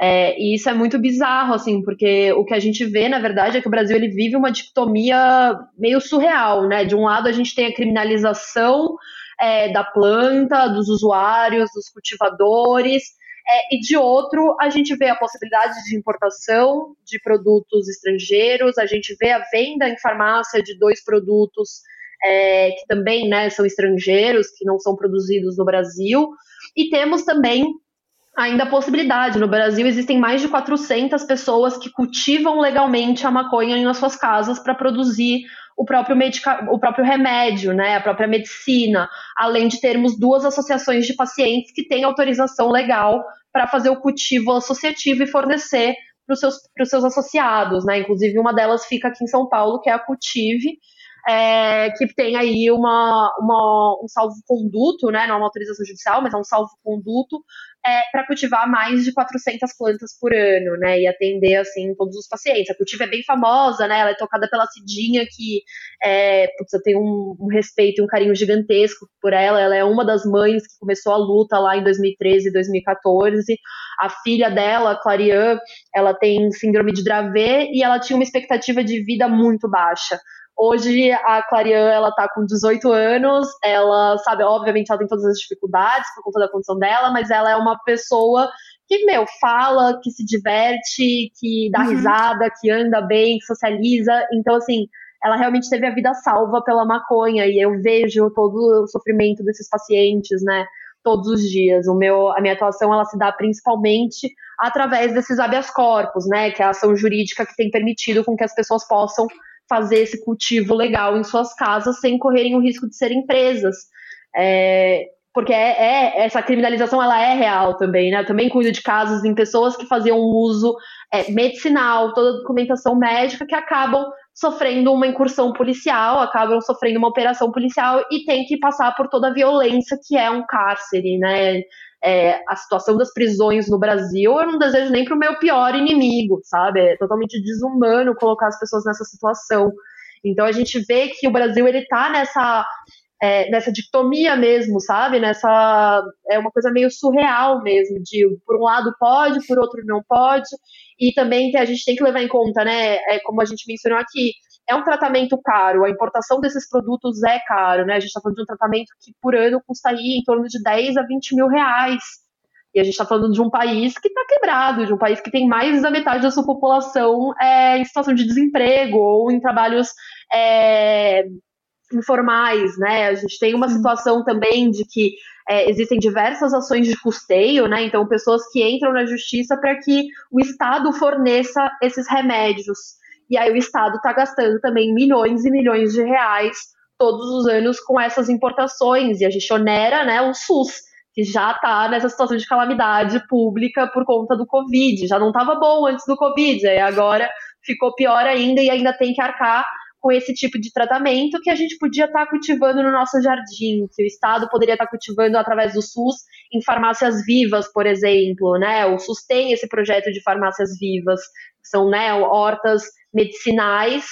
É, e isso é muito bizarro, assim, porque o que a gente vê, na verdade, é que o Brasil ele vive uma dicotomia meio surreal, né? De um lado, a gente tem a criminalização é, da planta, dos usuários, dos cultivadores, é, e de outro, a gente vê a possibilidade de importação de produtos estrangeiros, a gente vê a venda em farmácia de dois produtos é, que também né, são estrangeiros, que não são produzidos no Brasil, e temos também ainda a possibilidade. No Brasil existem mais de 400 pessoas que cultivam legalmente a maconha em suas casas para produzir o próprio, medica o próprio remédio, né, a própria medicina, além de termos duas associações de pacientes que têm autorização legal para fazer o cultivo associativo e fornecer para os seus, seus associados, né? Inclusive uma delas fica aqui em São Paulo, que é a Cultive, é, que tem aí uma, uma, um salvo-conduto, né, não é uma autorização judicial, mas é um salvo-conduto é, para cultivar mais de 400 plantas por ano, né, e atender, assim, todos os pacientes. A cultiva é bem famosa, né, ela é tocada pela Cidinha, que é, putz, eu tenho um, um respeito e um carinho gigantesco por ela, ela é uma das mães que começou a luta lá em 2013 e 2014, a filha dela, Clarian, ela tem síndrome de Dravet e ela tinha uma expectativa de vida muito baixa. Hoje a Clarian, ela tá com 18 anos, ela sabe, obviamente ela tem todas as dificuldades por conta da condição dela, mas ela é uma pessoa que, meu, fala, que se diverte, que dá uhum. risada, que anda bem, que socializa. Então, assim, ela realmente teve a vida salva pela maconha e eu vejo todo o sofrimento desses pacientes, né? Todos os dias. O meu, a minha atuação ela se dá principalmente através desses habeas corpus, né? Que é a ação jurídica que tem permitido com que as pessoas possam fazer esse cultivo legal em suas casas sem correrem o risco de serem presas. É, porque é, é, essa criminalização ela é real também, né? Eu também cuido de casos em pessoas que faziam uso é, medicinal, toda a documentação médica, que acabam sofrendo uma incursão policial, acabam sofrendo uma operação policial e tem que passar por toda a violência que é um cárcere, né? É, a situação das prisões no Brasil, eu não desejo nem para o meu pior inimigo, sabe? É totalmente desumano colocar as pessoas nessa situação. Então a gente vê que o Brasil ele está nessa é, nessa dicotomia mesmo, sabe? Nessa é uma coisa meio surreal mesmo, de por um lado pode, por outro não pode, e também que a gente tem que levar em conta, né? É, como a gente mencionou aqui, é um tratamento caro, a importação desses produtos é caro, né? A gente está falando de um tratamento que por ano custa aí em torno de 10 a 20 mil reais. E a gente está falando de um país que está quebrado, de um país que tem mais da metade da sua população é, em situação de desemprego ou em trabalhos é, informais, né? A gente tem uma situação também de que é, existem diversas ações de custeio, né? Então, pessoas que entram na justiça para que o Estado forneça esses remédios. E aí o Estado está gastando também milhões e milhões de reais todos os anos com essas importações. E a gente onera né, o SUS, que já está nessa situação de calamidade pública por conta do Covid. Já não estava bom antes do Covid, aí agora ficou pior ainda e ainda tem que arcar com esse tipo de tratamento que a gente podia estar tá cultivando no nosso jardim, que o Estado poderia estar tá cultivando através do SUS em farmácias vivas, por exemplo, né? O SUS tem esse projeto de farmácias vivas, que são né, hortas medicinais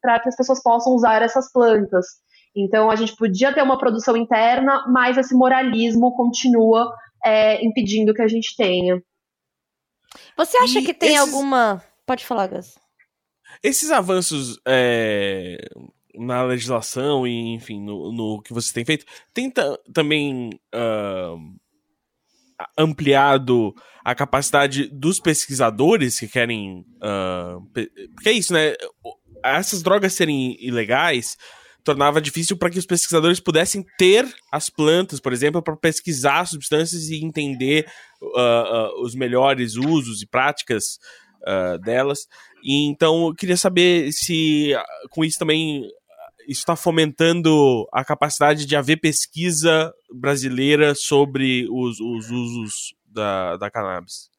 para que as pessoas possam usar essas plantas. Então a gente podia ter uma produção interna, mas esse moralismo continua é, impedindo que a gente tenha. Você acha e que tem esses... alguma. Pode falar, Gus. Esses avanços é, na legislação e, enfim, no, no, que você tem feito, tenta também uh, ampliado a capacidade dos pesquisadores que querem. Uh, porque é isso, né? Essas drogas serem ilegais tornava difícil para que os pesquisadores pudessem ter as plantas, por exemplo, para pesquisar substâncias e entender uh, uh, os melhores usos e práticas uh, delas. E então eu queria saber se com isso também está fomentando a capacidade de haver pesquisa brasileira sobre os, os usos da, da cannabis.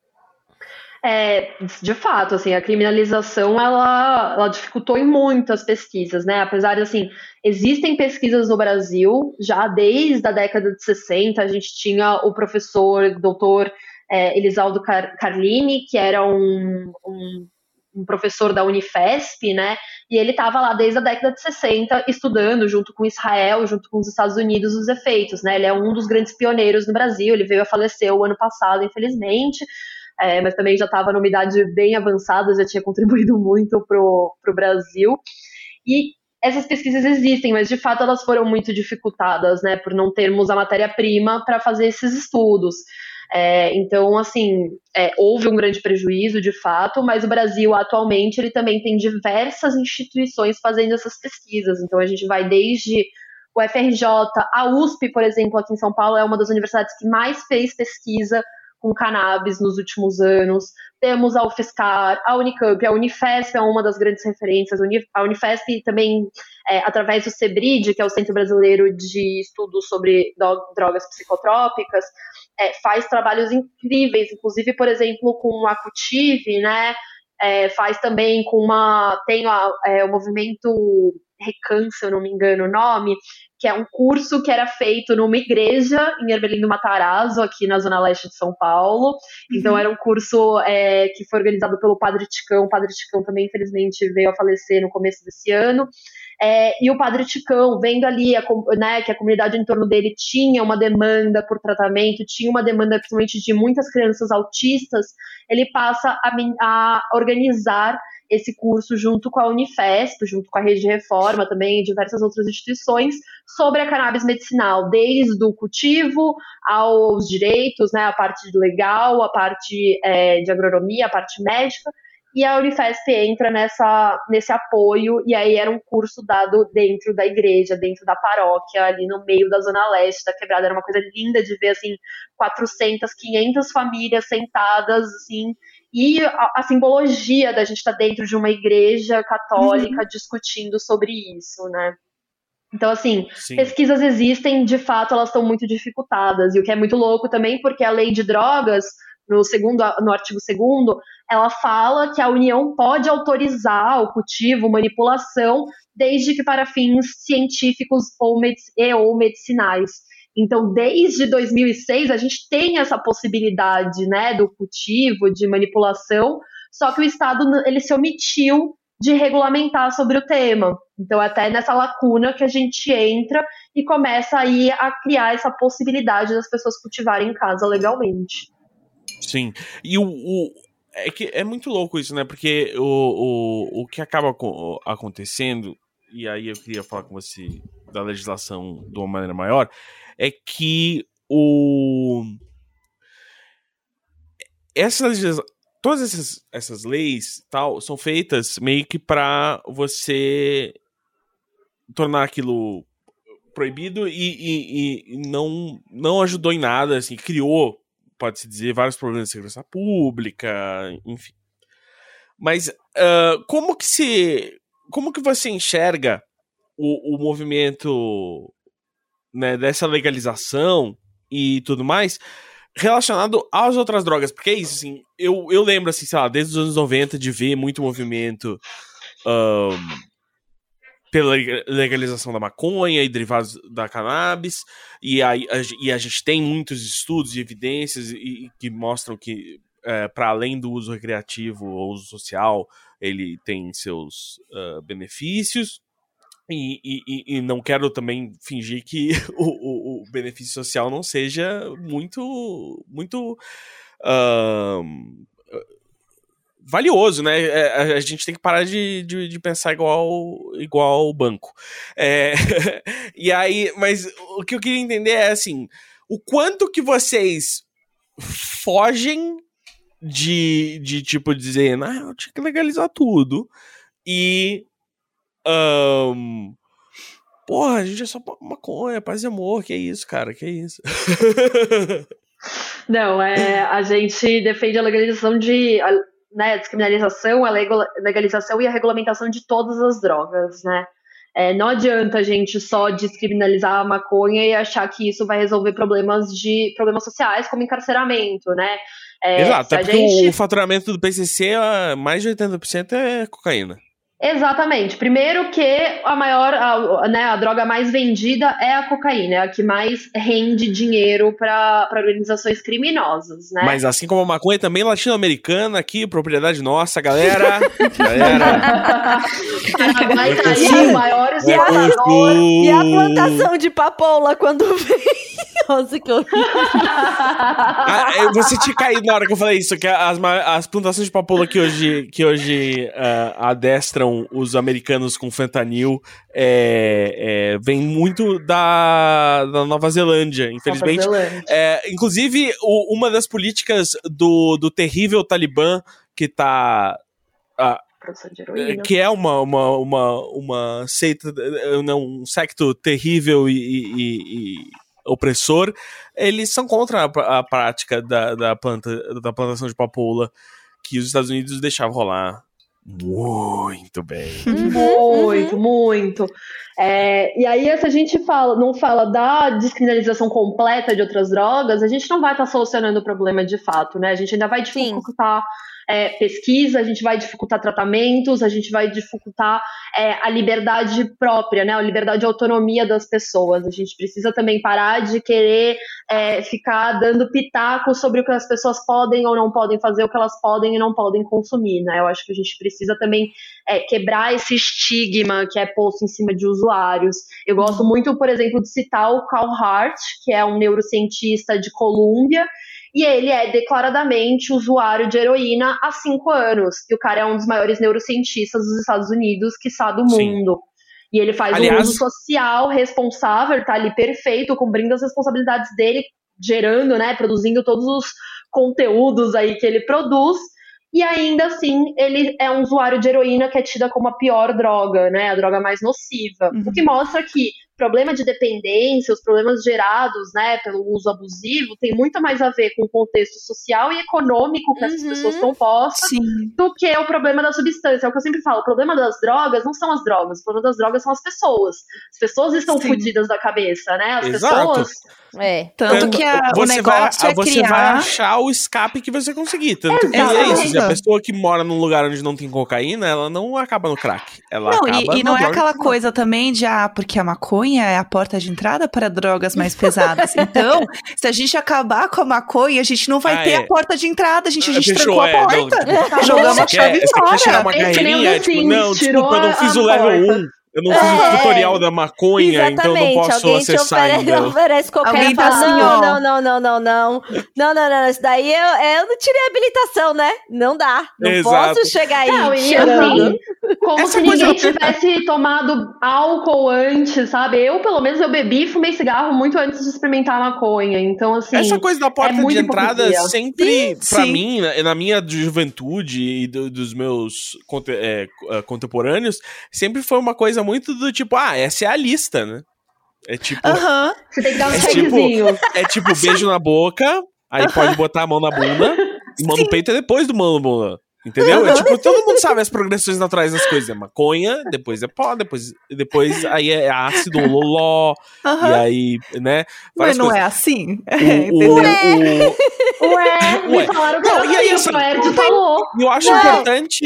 É, de fato, assim, a criminalização ela, ela dificultou em muitas pesquisas, né? Apesar de assim, existem pesquisas no Brasil, já desde a década de 60, a gente tinha o professor doutor é, Elisaldo Car Carlini, que era um, um, um, professor da Unifesp, né? E ele estava lá desde a década de 60 estudando junto com Israel, junto com os Estados Unidos, os efeitos, né? Ele é um dos grandes pioneiros no Brasil, ele veio a falecer o ano passado, infelizmente é, mas também já estava numa idade bem avançada, já tinha contribuído muito para o Brasil. E essas pesquisas existem, mas de fato elas foram muito dificultadas, né, por não termos a matéria-prima para fazer esses estudos. É, então, assim, é, houve um grande prejuízo, de fato, mas o Brasil atualmente ele também tem diversas instituições fazendo essas pesquisas. Então, a gente vai desde o FRJ, a USP, por exemplo, aqui em São Paulo, é uma das universidades que mais fez pesquisa com cannabis nos últimos anos. Temos a UFSCar, a Unicamp, a Unifesp é uma das grandes referências. A Unifesp também, é, através do CEBRID, que é o Centro Brasileiro de Estudos sobre Drogas Psicotrópicas, é, faz trabalhos incríveis, inclusive, por exemplo, com a Cutive, né? É, faz também com uma. Tem a, é, o movimento Recan, se eu não me engano o nome, que é um curso que era feito numa igreja em Herbelino Matarazzo, aqui na zona leste de São Paulo. Então uhum. era um curso é, que foi organizado pelo Padre Ticão. O Padre Ticão também, infelizmente, veio a falecer no começo desse ano. É, e o Padre Ticão, vendo ali a, né, que a comunidade em torno dele tinha uma demanda por tratamento, tinha uma demanda principalmente de muitas crianças autistas, ele passa a, a organizar esse curso junto com a Unifesp, junto com a Rede de Reforma também diversas outras instituições sobre a cannabis medicinal, desde o cultivo aos direitos, né, a parte legal, a parte é, de agronomia, a parte médica, e a Unifesp entra nessa, nesse apoio, e aí era um curso dado dentro da igreja, dentro da paróquia, ali no meio da zona leste da quebrada, era uma coisa linda de ver, assim, 400, 500 famílias sentadas, assim, e a, a, simbologia da gente estar tá dentro de uma igreja católica uhum. discutindo sobre isso, né? Então, assim, Sim. pesquisas existem, de fato, elas estão muito dificultadas. E o que é muito louco também, porque a lei de drogas, no, segundo, no artigo 2 ela fala que a União pode autorizar o cultivo, manipulação, desde que para fins científicos ou, medic e, ou medicinais. Então, desde 2006, a gente tem essa possibilidade né, do cultivo, de manipulação, só que o Estado ele se omitiu de regulamentar sobre o tema. Então, até nessa lacuna que a gente entra e começa aí a criar essa possibilidade das pessoas cultivarem em casa legalmente. Sim. E o, o é que é muito louco isso, né? Porque o, o, o que acaba co- acontecendo, e aí eu queria falar com você da legislação de uma maneira maior, é que o. Essa legisla- Todas essas, essas leis tal são feitas meio que pra você tornar aquilo proibido e, e- e não, não ajudou em nada, assim, criou, pode-se dizer, vários problemas de segurança pública, enfim. Mas ah, como que se. Como que você enxerga o, o movimento né, dessa legalização e tudo mais relacionado às outras drogas? Porque é isso, assim, eu, eu lembro, assim, sei lá, desde os anos 90 de ver muito movimento. ahn, pela leg- legalização da maconha e derivados da cannabis, e, a, e a gente tem muitos estudos e evidências e, que mostram que, para além do uso recreativo ou uso social, ele tem seus ah, benefícios. E, e- e- não quero também fingir que o, o- o benefício social não seja muito, muito ahn, valioso, né? É, A, a gente tem que parar de, de, de pensar igual igual o banco. É, e aí, mas o que eu queria entender é assim, o quanto que vocês fogem de, de tipo dizer, ah, eu tinha que legalizar tudo e ahn, Porra, a gente é só maconha, paz e amor, que isso, cara, que isso. Não, é, a gente defende a legalização de. A, né, a descriminalização, a legalização e a regulamentação de todas as drogas, né? É, não adianta a gente só descriminalizar a maconha e achar que isso vai resolver problemas de problemas sociais, como encarceramento, né? É, Exato, se é a porque gente- o faturamento do PCC, mais de 80% é cocaína. Exatamente. Primeiro que a maior, a, né, a droga mais vendida é a cocaína, é a que mais rende dinheiro para organizações criminosas, né? Mas assim como a maconha também latino-americana aqui, propriedade nossa, galera. galera. Paraguai tá aí, os maiores É exportadores. gostoso. E a plantação de papoula quando vem. Nossa, que horrível. Ah, é, você tinha caído na hora que eu falei isso, que as, as plantações de papoula que hoje, que hoje ah, adestram os americanos com fentanil é, é, vem muito da, da Nova Zelândia, infelizmente. Nova Zelândia. É, inclusive, o- uma das políticas do, do terrível Talibã, que tá. Heroína. que é uma, uma, uma, uma seita, não, um secto terrível e- e opressor, eles são contra a, a prática da, da, planta, da plantação de papoula que os Estados Unidos deixavam rolar muito bem. Muito, muito. É, e aí, se a gente fala, não fala da descriminalização completa de outras drogas, a gente não vai estar solucionando o problema de fato, né? A gente ainda vai dificultar é, pesquisa, a gente vai dificultar tratamentos, a gente vai dificultar é, a liberdade própria, né? A liberdade e autonomia das pessoas. A gente precisa também parar de querer é, ficar dando pitaco sobre o que as pessoas podem ou não podem fazer, o que elas podem e não podem consumir, né? Eu acho que a gente precisa também é, quebrar esse estigma que é posto em cima de usuários. Eu gosto muito, por exemplo, de citar o Carl Hart, que é um neurocientista de Colômbia, e ele é declaradamente usuário de heroína há cinco anos. E o cara é um dos maiores neurocientistas dos Estados Unidos, quiçá do Sim. mundo. E ele faz Aliás- um uso social responsável, ele tá ali perfeito, cumprindo as responsabilidades dele, gerando, né, produzindo todos os conteúdos aí que ele produz. E ainda assim, ele é um usuário de heroína que é tida como a pior droga, né? A droga mais nociva. Uhum. O que mostra que problema de dependência, os problemas gerados, né, pelo uso abusivo, tem muito mais a ver com o contexto social e econômico que essas Uhum. pessoas estão postas Sim. do que o problema da substância. É o que eu sempre falo, o problema das drogas não são as drogas, o problema das drogas são as pessoas. As pessoas estão Sim. fodidas da cabeça, né? As Exato. pessoas É. Tanto que a- o você negócio vai, é você vai criar. achar o escape que você conseguir. Tanto que é isso. Se a pessoa que mora num lugar onde não tem cocaína, ela não acaba no crack. Ela Não, acaba e, e não é aquela que- coisa também de, ah, porque a maconha é a porta de entrada para drogas mais pesadas. Então, se a gente acabar com a maconha, a gente não vai Ah, ter é. a porta de entrada, a gente, a gente Fechou, trancou a é, não. porta. Tá Jogamos a chave quer, você quer tirar fora. uma É carreirinha? Tipo, não, tirou desculpa, eu não a- fiz a o level porta. 1. Eu não fiz É, o tutorial da maconha, então eu não posso alguém te acessar oferece, ainda. oferece qualquer Alguém tá fala, assim, não, não, não, não, não, não, não, não, não, isso daí eu, eu não tirei habilitação, né? Não dá, não Exato. posso chegar aí Não, e assim, como Essa se ninguém eu- tivesse tomado álcool antes, sabe? Eu, pelo menos, eu bebi e fumei cigarro muito antes de experimentar a maconha. Então, assim. Essa coisa da porta de muita entrada hipocrisia. sempre, pra Sim. mim, na, na minha juventude e do- dos meus conte- é, eh, contemporâneos, sempre foi uma coisa muito do tipo, ah, essa é a lista, né? É tipo, Aham. Você tem que dar um É tipo- é tipo beijo na boca, aí pode botar a mão na bunda, e mão no peito é depois do mão na bunda. Entendeu? É tipo, todo mundo sabe as progressões naturais das coisas. É maconha, depois é pó, depois, depois aí é ácido, loló, e aí, né? Mas não coisas. é assim? É, O- o- entendeu? o- Ué, me Ué. falaram que Não, era e aí, assim, assim, o Erd falou. Eu acho Não. importante.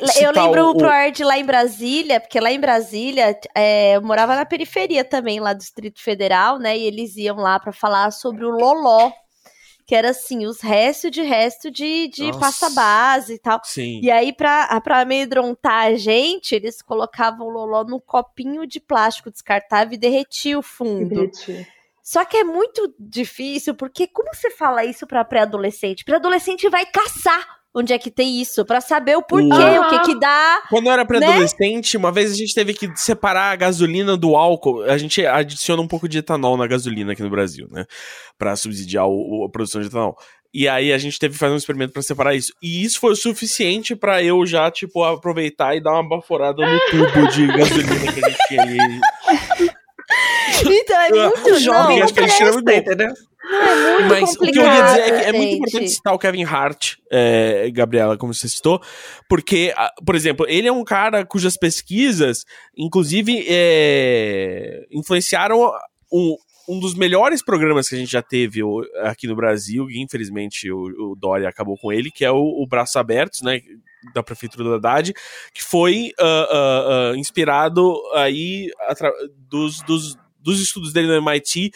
Eu citar lembro o, o ProErd lá em Brasília, porque lá em Brasília é, eu morava na periferia também, lá do Distrito Federal, né? E eles iam lá pra falar sobre o Loló, que era assim, os restos de resto de, de Nossa. pasta base e tal. Sim. E aí, pra, pra amedrontar a gente, eles colocavam o Loló num copinho de plástico descartável e derretia o fundo. Só que é muito difícil, porque como você fala isso pra pré-adolescente? Pré-adolescente vai caçar onde é que tem isso, pra saber o porquê, Aham. o que que dá. Quando eu era Né? pré-adolescente, uma vez a gente teve que separar a gasolina do álcool. A gente adiciona um pouco de etanol na gasolina aqui no Brasil, né? Pra subsidiar o- a produção de etanol. E aí a gente teve que fazer um experimento pra separar isso. E isso foi o suficiente pra eu já, tipo, aproveitar e dar uma baforada no tubo de gasolina que a gente tinha ali. Então é muito jovem, não, acho que ele tira muito entendeu? É muito Mas o que eu ia dizer é que é muito importante citar o Kevin Hart, é, Gabriela, como você citou, porque, ah, por exemplo, ele é um cara cujas pesquisas, inclusive, é, influenciaram um, um dos melhores programas que a gente já teve aqui no Brasil, e infelizmente o, o Dória acabou com ele, que é o, o Braços Abertos, né? Da Prefeitura da Haddad, que foi ah, ah, ah, inspirado aí dos, dos, dos estudos dele no MIT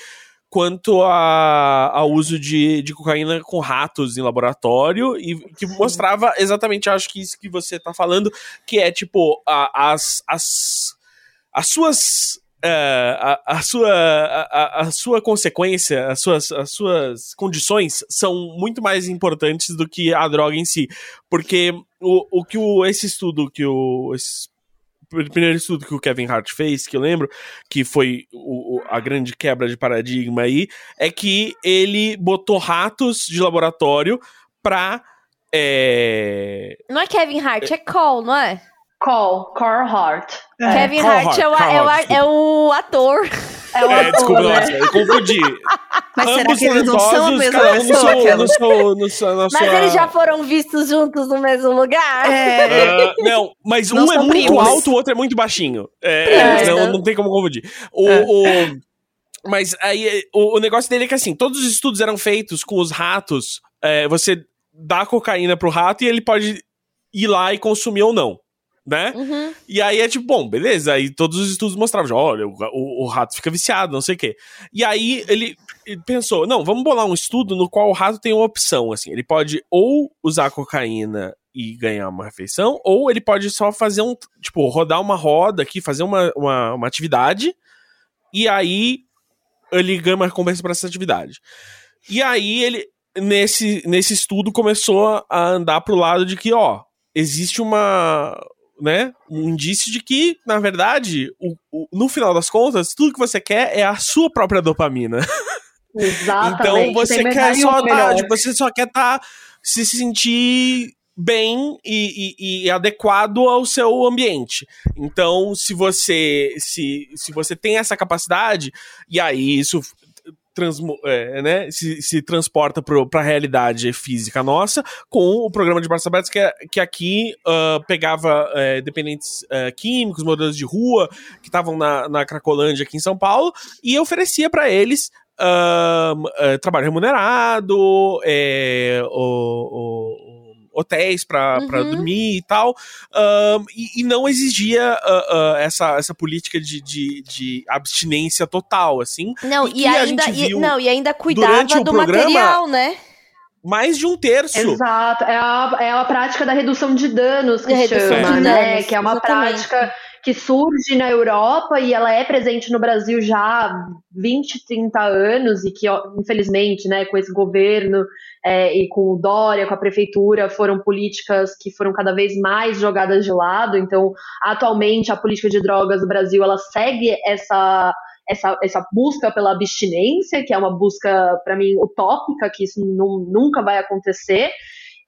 quanto a, ao uso de, de cocaína com ratos em laboratório e que mostrava exatamente, acho que isso que você tá falando, que é tipo a- as, as, as suas é, a, a sua a, a- a sua consequência, as suas, as suas condições são muito mais importantes do que a droga em si, porque o, o que o, esse estudo que o esse primeiro estudo que o Kevin Hart fez, que eu lembro, que foi o, a grande quebra de paradigma aí, é que ele botou ratos de laboratório pra. É... Não é Kevin Hart, é Cole, não é? Call, Core Heart. É. Kevin Carl Hart é o, Hart, é, o, Carl Hart, é o ator. É o É, ator, desculpa, né? nossa, eu confundi. Mas será Ambos que eles não são a mesma pessoa, seu, aquela? no seu, no seu, na Mas sua... eles já foram vistos juntos no mesmo lugar. É. Ah, não, mas Não um é são muito primos. alto, o outro é muito baixinho. É, É. não, não tem como confundir. O, É. o- mas aí o, o negócio dele é que assim, todos os estudos eram feitos com os ratos. é, você dá cocaína pro rato e ele pode ir lá e consumir ou não. Né? Uhum. E aí é tipo, bom, beleza. Aí todos os estudos mostravam, já, olha, o, o- o rato fica viciado, não sei o quê. E aí ele, ele pensou, não, vamos bolar um estudo no qual o rato tem uma opção, assim. Ele pode ou usar cocaína e ganhar uma refeição, ou ele pode só fazer um, tipo, rodar uma roda aqui, fazer uma, uma, uma atividade, e aí ele ganha uma recompensa para essa atividade. E aí ele, nesse, nesse estudo, começou a andar pro lado de que, ó, existe uma, né, um indício de que, na verdade, o, o- no final das contas, tudo que você quer é a sua própria dopamina. Exatamente. Então você Tem quer só tá, tipo, você só quer tá se sentir bem e, e- e adequado ao seu ambiente. Então, se você se, se você tem essa capacidade e aí isso é, né, se, se transporta para a realidade física nossa com o programa de braços abertos que, é- que aqui ah, pegava é, dependentes ah, químicos, moradores de rua que estavam na, na Cracolândia aqui em São Paulo e oferecia para eles eh, trabalho remunerado, é, o- o- hotéis para Uhum. dormir e tal, ahn, e, e não exigia ah, ah, essa, essa política de, de, de abstinência total, assim. Não, E e, ainda, e- não, e ainda cuidava do programa- material, né? Mais de um terço. Exato, é a, é a prática da redução de danos que Da redução chama, de né? danos, que é uma exatamente. prática que surge na Europa e ela é presente no Brasil já há 20, 30 anos e que, infelizmente, né, com esse governo é, e com o Dória, com a prefeitura, foram políticas que foram cada vez mais jogadas de lado. Então, atualmente, a política de drogas do Brasil, ela segue essa essa, essa busca pela abstinência, que é uma busca, para mim, utópica, que isso nunca vai acontecer,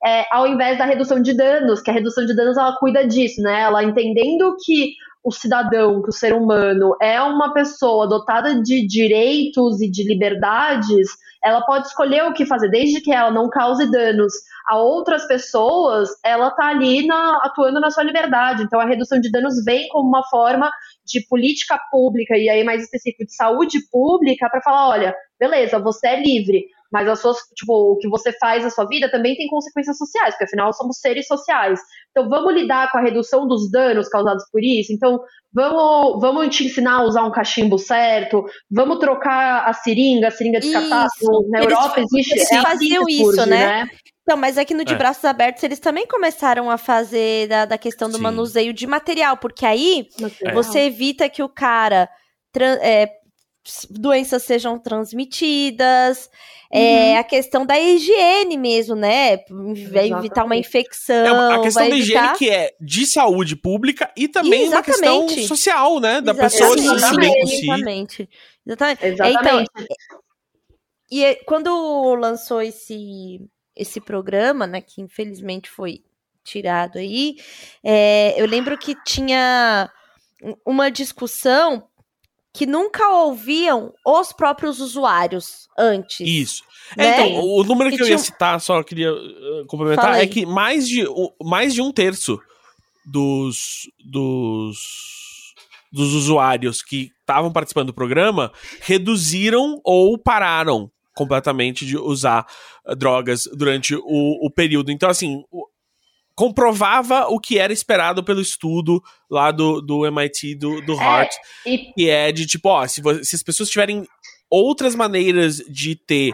é, ao invés da redução de danos, que a redução de danos ela cuida disso, né? Ela entendendo que o cidadão, que o ser humano é uma pessoa dotada de direitos e de liberdades, ela pode escolher o que fazer, desde que ela não cause danos a outras pessoas, ela está ali na, atuando na sua liberdade. Então, a redução de danos vem como uma forma de política pública, e aí mais específico de saúde pública, para falar: olha, beleza, você é livre, mas as suas, tipo, o que você faz na sua vida também tem consequências sociais, porque afinal somos seres sociais. Então vamos lidar com a redução dos danos causados por isso. Então vamos, vamos te ensinar a usar um cachimbo certo, vamos trocar a seringa, a seringa descartável. Na eles, Europa existe. Eles é faziam assim isso, né? né? Então, mas aqui no De é. Braços Abertos eles também começaram a fazer da, da questão do Sim. manuseio de material, porque aí material. você evita que o cara é, doenças sejam transmitidas, é, uhum. é, a questão da higiene mesmo, né? Vai evitar uma infecção. É a questão da evitar... higiene que é de saúde pública e também Exatamente. uma questão social, né? Da Exatamente. pessoa se bem com si. Exatamente. Exatamente. Exatamente. Então, e quando lançou esse, esse programa, né? Que infelizmente foi tirado aí, é, eu lembro que tinha uma discussão que nunca ouviam os próprios usuários antes. Isso. Né? É, então, o número que, que eu tinha... ia citar, só queria uh, complementar, é que mais de, mais de um terço dos, dos, dos usuários que estavam participando do programa reduziram ou pararam completamente de usar uh, drogas durante o, o período. Então, assim, comprovava o que era esperado pelo estudo lá do, do MIT, do, do Hart, é, e... que é de tipo, ó, se, se as pessoas tiverem outras maneiras de ter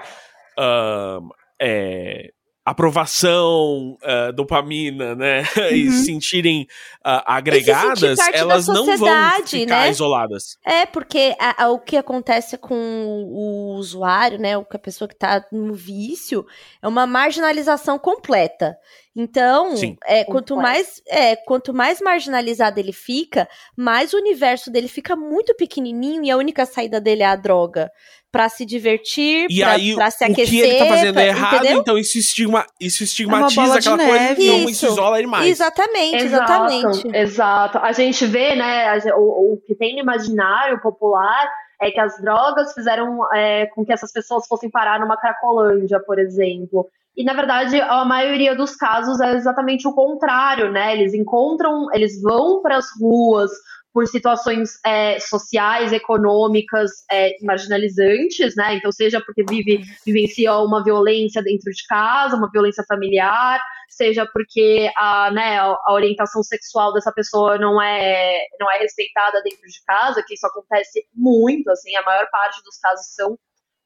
uh, é, aprovação, uh, dopamina, né? Uhum. e se sentirem uh, agregadas, se elas não vão ficar né? isoladas. É, porque a, a, o que acontece com o usuário, né? Com a pessoa que está no vício, é uma marginalização completa. Então, é, quanto mais é, quanto mais marginalizado ele fica, mais o universo dele fica muito pequenininho e a única saída dele é a droga para se divertir, e pra, aí, pra se aquecer. O que ele tá fazendo pra, é errado, entendeu? então isso, estigma, isso estigmatiza é aquela coisa, então isso isola ele mais. Exatamente, exatamente. Exato, exato. A gente vê, né, o, o que tem no imaginário popular é que as drogas fizeram é, com que essas pessoas fossem parar numa cracolândia, por exemplo. E na verdade, a maioria dos casos é exatamente o contrário, né? Eles encontram, eles vão para as ruas por situações é, sociais, econômicas é, marginalizantes, né? Então, seja porque vive, vivencia uma violência dentro de casa, uma violência familiar, seja porque a, né, a orientação sexual dessa pessoa não é, não é respeitada dentro de casa, que isso acontece muito, assim, a maior parte dos casos são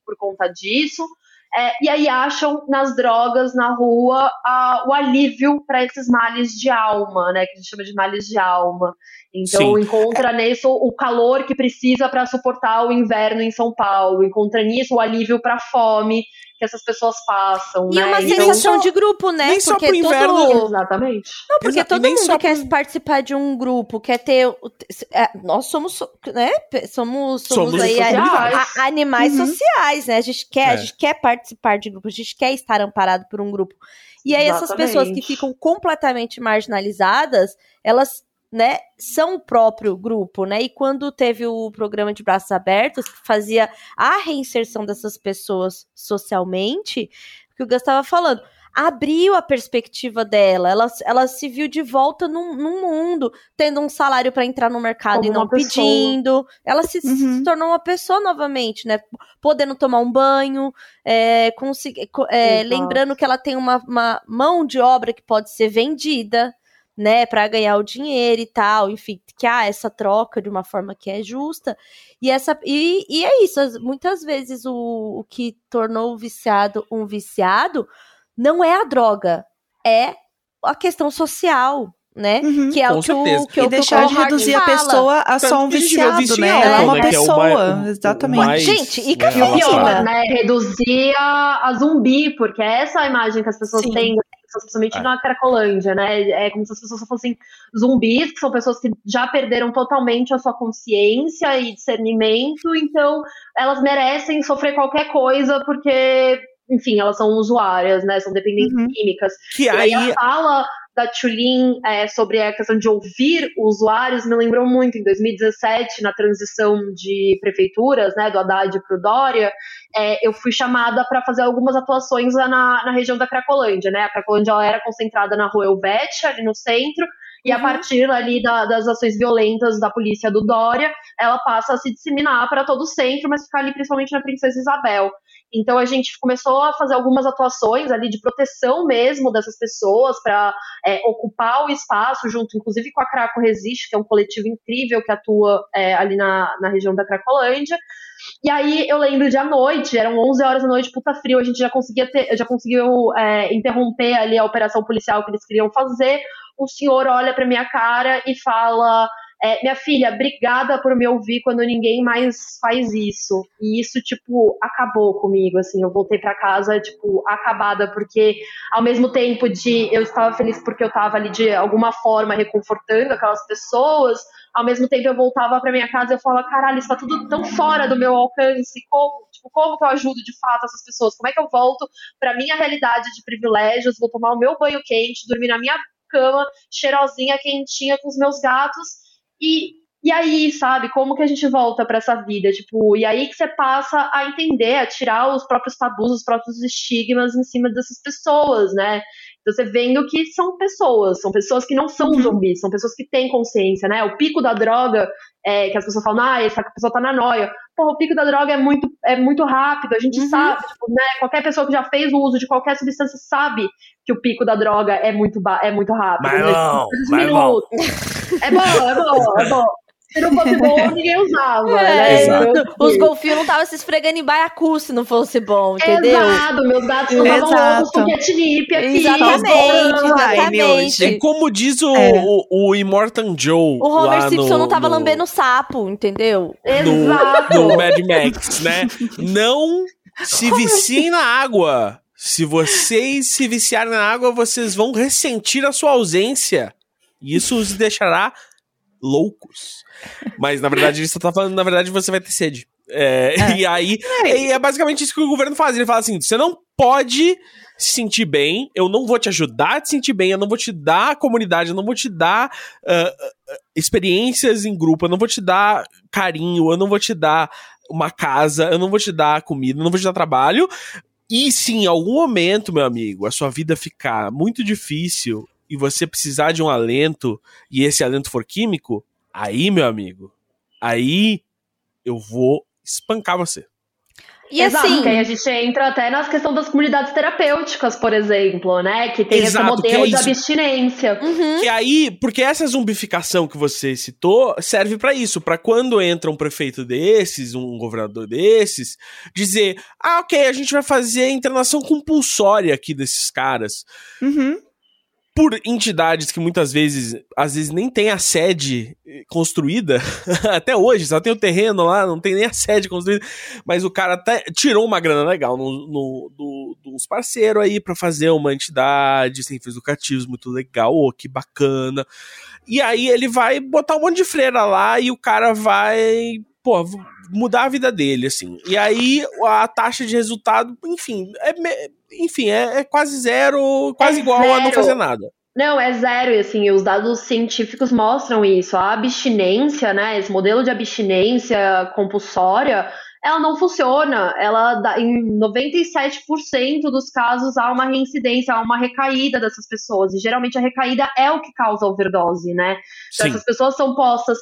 por conta disso. É, e aí acham nas drogas, na rua, a, o alívio para esses males de alma, né? Que a gente chama de males de alma. Então Sim. encontra é. nisso o calor que precisa para suportar o inverno em São Paulo, encontra nisso o alívio para a fome que essas pessoas passam. E né? uma então, sensação de grupo, né? Nem porque só pro inverno. Todo... Exatamente. Não, porque Exa todo mundo quer pro... participar de um grupo, quer ter. É, nós somos, né? Somos, somos, somos aí a, a, animais uhum. sociais, né? A gente quer, é. a gente quer participar de grupos, a gente quer estar amparado por um grupo. E aí, Exatamente. essas pessoas que ficam completamente marginalizadas, elas né, são o próprio grupo, né? E quando teve o programa de braços abertos, que fazia a reinserção dessas pessoas socialmente, que o Gus estava falando, abriu a perspectiva dela. Ela, ela se viu de volta num, num mundo, tendo um salário para entrar no mercado Como e não pedindo. Ela se, uhum. se, tornou uma pessoa novamente, né? Podendo tomar um banho, é, é, lembrando que ela tem uma, uma mão de obra que pode ser vendida né, para ganhar o dinheiro e tal, enfim, que há essa troca de uma forma que é justa. E essa e, e é isso, muitas vezes o, o que tornou o viciado um viciado não é a droga, é a questão social, né? Uhum. que é o que o, certeza. que, o- E deixar de reduzir a pessoa a Tanto só um viciado, em né? Ela é uma né, que é o pessoa. exatamente. o mais, Gente, e cafeína? O relacionado. pior, né? Reduzir a, a zumbi, porque essa é a imagem que as pessoas Sim. têm, principalmente É. na Cracolândia, né? É como se as pessoas fossem zumbis, que são pessoas que já perderam totalmente a sua consciência e discernimento, então elas merecem sofrer qualquer coisa, porque, enfim, elas são usuárias, né? São dependentes Uhum. químicas. Que E aí aí a fala da Tulin é, sobre a questão de ouvir usuários me lembrou muito em 2017, na transição de prefeituras, né, do Haddad para o Dória, é, eu fui chamada para fazer algumas atuações na, na região da Cracolândia, né? A Cracolândia ela era concentrada na rua Elvete, ali no centro, e a Uhum. partir ali da- das ações violentas da polícia do Dória, ela passa a se disseminar para todo o centro, mas ficar ali principalmente na Princesa Isabel. Então a gente começou a fazer algumas atuações ali de proteção mesmo dessas pessoas para ocupar o espaço, junto inclusive com a Craco Resiste, que é um coletivo incrível que atua é, ali na, na região da Cracolândia. E aí eu lembro de à noite, eram 11 horas da noite, puta frio, a gente já conseguia ter, já conseguiu é, interromper ali a operação policial que eles queriam fazer. O senhor olha pra minha cara e fala: é, minha filha, obrigada por me ouvir quando ninguém mais faz isso. E isso, tipo, acabou comigo, assim, eu voltei pra casa, tipo, acabada, porque ao mesmo tempo de eu estava feliz porque eu estava ali de alguma forma reconfortando aquelas pessoas, ao mesmo tempo eu voltava pra minha casa e eu falava, caralho, isso tá tudo tão fora do meu alcance, como, tipo, como que eu ajudo de fato essas pessoas? Como é que eu volto pra minha realidade de privilégios, vou tomar o meu banho quente, dormir na minha cama, cheirosinha, quentinha com os meus gatos, e, e aí, sabe, como que a gente volta pra essa vida? Tipo, e aí que você passa a entender, a tirar os próprios tabus, os próprios estigmas em cima dessas pessoas, né? Então, você vendo que são pessoas, são pessoas que não são Uhum. zumbis, são pessoas que têm consciência, né? O pico da droga, é, que as pessoas falam, ah, essa pessoa tá na noia. Porra, o pico da droga é muito, é muito rápido, a gente Uhum. sabe, tipo, né? Qualquer pessoa que já fez o uso de qualquer substância sabe que o pico da droga é muito, é muito rápido. Né? não, bom. minutos. É bom, é bom, é bom. Se não fosse bom, ninguém usava, É, né? Exato. Então, Os assim, golfinhos não estavam se esfregando em baiacu se não fosse bom, entendeu? Exato, meus gatos Exato. ovos com catnip aqui. Exatamente, exatamente. É como diz o, É. o, o Immortan Joe. O Homer lá Simpson no, não tava no, lambendo sapo, entendeu? no, Exato. no Mad Max, né? Não se viciem na água. Se vocês se viciarem na água, vocês vão ressentir a sua ausência. E isso os deixará loucos. Mas na verdade, ele só tá falando, na verdade, você vai ter sede. É, E aí, e é basicamente isso que o governo faz. Ele fala assim: você não pode se sentir bem, eu não vou te ajudar a te sentir bem, eu não vou te dar comunidade, eu não vou te dar ah, experiências em grupo, eu não vou te dar carinho, eu não vou te dar uma casa, eu não vou te dar comida, eu não vou te dar trabalho. E se em algum momento, meu amigo, a sua vida ficar muito difícil e você precisar de um alento e esse alento for químico, aí, meu amigo, aí eu vou espancar você. E Exato, assim, que aí a gente entra até nas questões das comunidades terapêuticas, por exemplo, né? Que tem Exato, esse é modelo de isso. abstinência. uhum, Que aí, porque essa zumbificação que você citou serve pra isso, pra quando entra um prefeito desses, um governador desses, dizer: "Ah, OK, a gente vai fazer a internação compulsória aqui desses caras". Uhum. Por entidades que muitas vezes, às vezes nem tem a sede eh, construída, até hoje, só tem o terreno lá, não tem nem a sede construída, mas o cara até tirou uma grana legal no, no, do, dos parceiros aí pra fazer uma entidade sem fins lucrativos, muito legal, ô, que bacana. E aí ele vai botar um monte de freira lá e o cara vai, pô, mudar a vida dele, assim. E aí a taxa de resultado, enfim, é, me- enfim, é, é quase zero, quase É igual a não zero. fazer nada. Não, é zero, e assim, os dados científicos mostram isso. A abstinência, né, esse modelo de abstinência compulsória, ela não funciona. Ela dá, em 97% dos casos há uma reincidência, há uma recaída dessas pessoas. E geralmente a recaída é o que causa a overdose, né? Então, Sim. essas pessoas são postas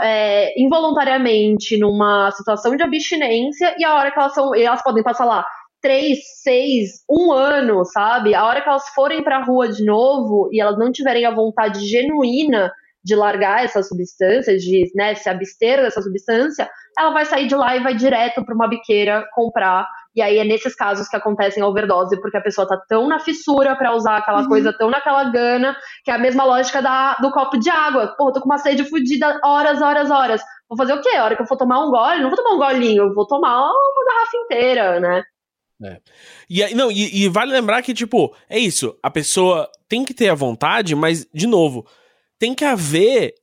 é, involuntariamente numa situação de abstinência e a hora que elas são, e elas podem passar lá três, seis, um ano, sabe? A hora que elas forem pra rua de novo e elas não tiverem a vontade genuína de largar essa substância, de né, se abster dessa substância, ela vai sair de lá e vai direto para uma biqueira comprar E aí é nesses casos que acontecem a overdose, porque a pessoa tá tão na fissura para usar aquela uhum. coisa, tão naquela gana, que é a mesma lógica da, do copo de água. Pô, tô com uma sede fodida horas, horas, horas. Vou fazer o quê? A hora que eu for tomar um gole, não vou tomar um golinho, eu vou tomar uma garrafa inteira, né? É. E, não, e, e, vale lembrar que, tipo, é isso. A pessoa tem que ter a vontade, mas, de novo, tem que haver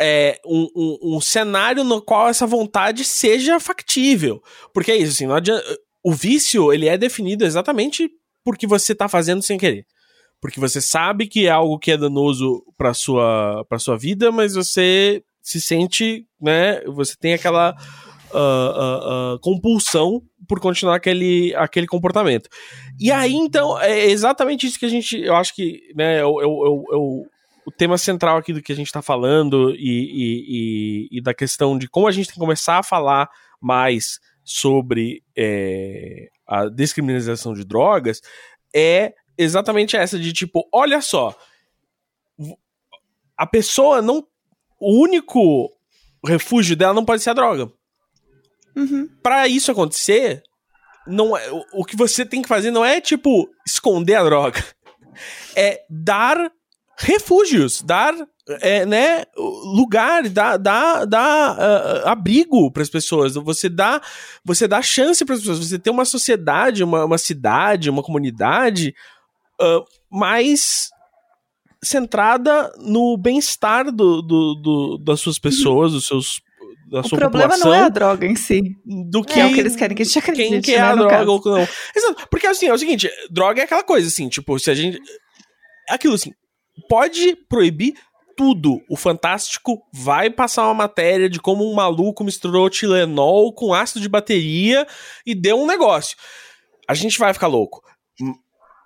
é, um, um, um, cenário no qual essa vontade seja factível. Porque é isso, assim, não adianta, o vício, ele é definido exatamente porque você tá fazendo sem querer. Porque você sabe que é algo que é danoso pra sua, pra sua vida, mas você se sente, né, você tem aquela uh, uh, compulsão por continuar aquele, aquele comportamento. E aí, então, é exatamente isso que a gente, eu acho que, né, eu, eu, eu o tema central aqui do que a gente está falando e, e, e, e, da questão de como a gente tem que começar a falar mais sobre é, a descriminalização de drogas é exatamente essa de tipo, olha só, a pessoa não, o único refúgio dela não pode ser a droga. Uhum. Para isso acontecer, não é, o que você tem que fazer não é tipo esconder a droga, é dar refúgios, dar é, né, lugar, dar, dar, dar uh, abrigo para as pessoas. Você dá, você dá chance para as pessoas. Você tem uma sociedade, uma, uma cidade, uma comunidade uh, mais centrada no bem-estar do, do, do, das suas pessoas, dos seus da o sua problema não é a droga em si. Do que, é o que eles querem que a gente acredite, Quem que é né, a droga ou não. Exato. Porque assim, é o seguinte, droga é aquela coisa assim, tipo, se a gente é aquilo assim, pode proibir tudo. O Fantástico vai passar uma matéria de como um maluco misturou Tilenol com ácido de bateria e deu um negócio. A gente vai ficar louco.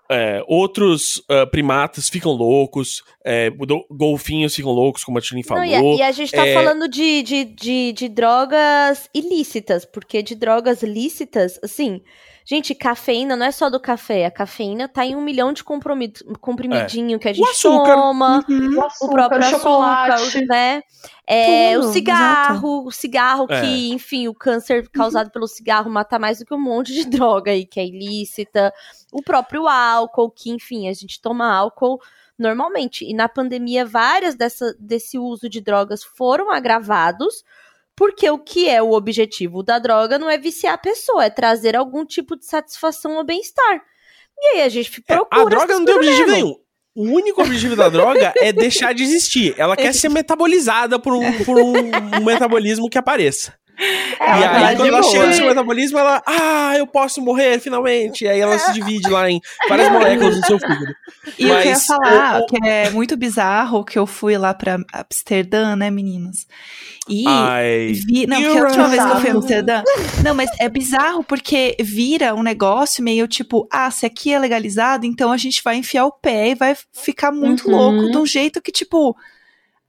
É, outros uh, primatas ficam loucos, é, golfinhos ficam loucos, como a Tilin falou. Não, e, a, e, a, gente tá é... falando de, de, de, de drogas ilícitas, porque de drogas lícitas, assim, Gente, cafeína não é só do café. A cafeína tá em um milhão de comprimidinho é. que a gente toma. Uhum. O, açúcar, o próprio o chocolate. né? É, Tudo, o cigarro, exato. o cigarro é. que, enfim, o câncer causado uhum. pelo cigarro mata mais do que um monte de droga aí que é ilícita. O próprio álcool, que, enfim, a gente toma álcool normalmente. E na pandemia, várias dessa, desse uso de drogas foram agravados porque o que é o objetivo da droga não é viciar a pessoa, é trazer algum tipo de satisfação ou bem-estar. E aí a gente procura. É, a droga não tem objetivo nenhum. O único objetivo da droga é deixar de existir. Ela quer ser metabolizada por um, por um, um metabolismo que apareça. É, e aí, quando ela chega no seu metabolismo, ela, ah, eu posso morrer finalmente. E aí ela se divide lá em várias moléculas no seu fígado. E Mas, eu queria falar eu, que é muito bizarro que eu fui lá pra Amsterdã, né, meninas? E Ai, vi. Não, porque a última vez que eu fui a Amsterdã. Não, mas é bizarro porque vira um negócio meio tipo, ah, se aqui é legalizado, então a gente vai enfiar o pé e vai ficar muito uhum. louco de um jeito que, tipo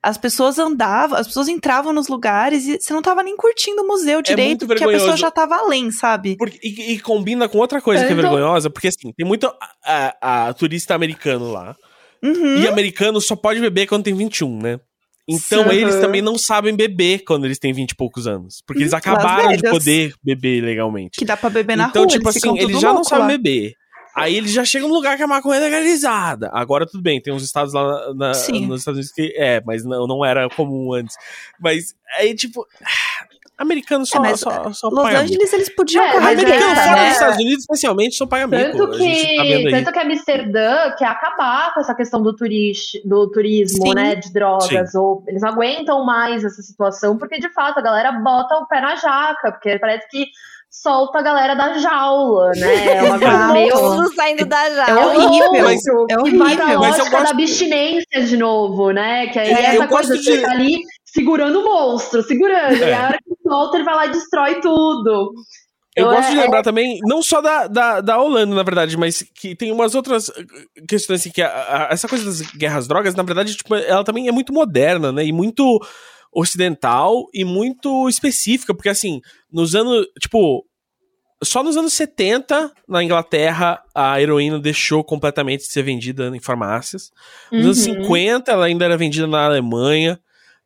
as pessoas andavam, as pessoas entravam nos lugares e você não tava nem curtindo o museu é direito, é porque a pessoa já tava além, sabe? Porque, e, e, combina com outra coisa é, que é então... vergonhosa, porque assim, tem muito a, a, a turista americano lá. Uhum. E americano só pode beber quando tem 21, né? Então uhum. eles também não sabem beber quando eles têm 20 e poucos anos. Porque eles acabaram de poder beber legalmente. Que dá pra beber na então, rua. Então, tipo assim, eles já não sabem beber. Aí eles já chegam num lugar que a maconha é legalizada. Agora tudo bem, tem uns estados lá na, nos Estados Unidos que é, mas não, não era comum antes. Mas aí, tipo. Americano só, é, só, só Los Angeles eles podiam é, correr Americano fora né? dos Estados Unidos, especialmente, só paga mico. Tanto que, tá tanto que Amsterdã quer acabar com essa questão do, turist, do turismo, Sim. né, de drogas. Sim. Ou eles não aguentam mais essa situação, porque de fato a galera bota o pé na jaca, porque parece que solta a galera da jaula, né? É uma coisa meio. saindo da jaula. É horrível. Mas, é horrível. Vai pra mas eu gosto... da abstinência de novo, né? Que aí é, essa coisa de você tá ali segurando o monstro, segurando. É. E a hora que solta, ele vai lá e destrói tudo. Eu então, gosto de é, lembrar é... também, não só da, da, da Holanda, na verdade, mas que tem umas outras questões assim, que a, a, essa coisa das guerras drogas, na verdade, tipo, ela também é muito moderna, né? E muito ocidental e muito específica, porque assim, nos anos, tipo, só nos anos 70, na Inglaterra, a heroína deixou completamente de ser vendida em farmácias. Nos uhum. anos 50, ela ainda era vendida na Alemanha.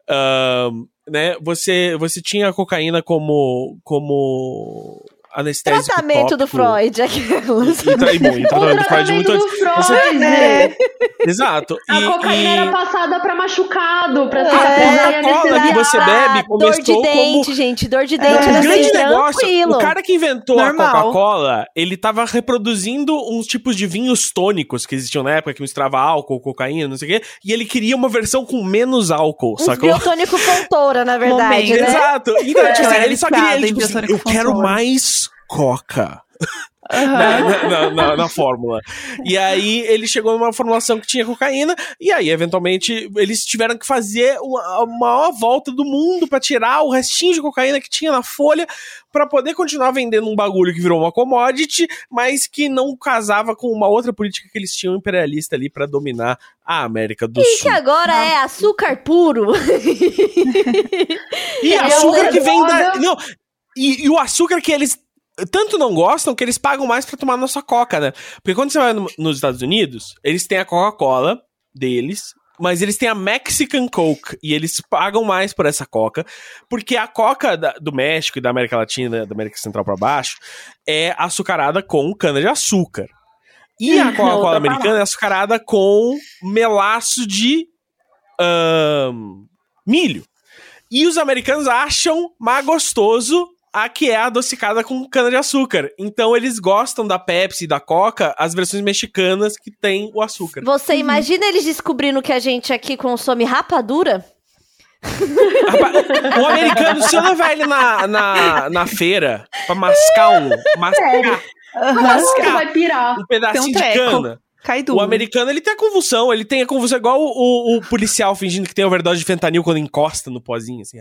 Uh, né, você, você tinha a cocaína como, como anestésico Tratamento do. Freud, aquelas. E, tra- e, bom, e O tratamento do Freud tratamento muito antes. Freud. É. Exato. A E- cocaína e- era passada pra machucado, pra É, cicatrizar e a Coca-Cola que você bebe dor de começou dente, como- gente. Dor de É, dente. O assim, grande negócio, tranquilo. o cara que inventou Normal. a Coca-Cola, ele tava reproduzindo uns tipos de vinhos tônicos que existiam na época, que misturava álcool, cocaína, não sei o quê, e ele queria uma versão com menos álcool, Uns sacou? biotônico fontoura, na verdade, Momento. né? Exato. Então, É, tipo, assim, ele só queria, ele, tipo assim, eu quero mais Coca. Aham. na, na- na- na fórmula. E aí ele chegou numa formulação que tinha cocaína, e aí, eventualmente, eles tiveram que fazer uma, a maior volta do mundo pra tirar o restinho de cocaína que tinha na folha pra poder continuar vendendo um bagulho que virou uma commodity, mas que não casava com uma outra política que eles tinham imperialista ali pra dominar a América do E que Sul. agora é açúcar puro. E É, açúcar que vem da. Não, e, e o açúcar que eles tanto não gostam que eles pagam mais pra tomar nossa coca, né? Porque quando você vai no- nos Estados Unidos, eles têm a Coca-Cola deles. Mas eles têm a Mexican Coke e eles pagam mais por essa coca, porque a coca da- do México e da América Latina, da América Central pra baixo, é açucarada com cana-de-açúcar. E a Coca-Cola Outra americana é açucarada com melaço de ahn, milho. E os americanos acham mais gostoso a que é adocicada com cana-de-açúcar. Então eles gostam da Pepsi e da Coca, as versões mexicanas que tem o açúcar. Você imagina eles descobrindo que a gente aqui consome rapadura? O americano, se eu levar ele na, na, na feira pra mascar um, mascar Aham. Você vai pirar. um pedacinho um de cana. Cai duro. O americano, ele tem a convulsão, ele tem a convulsão igual o, o- o policial fingindo que tem overdose de fentanil quando encosta no pozinho, assim.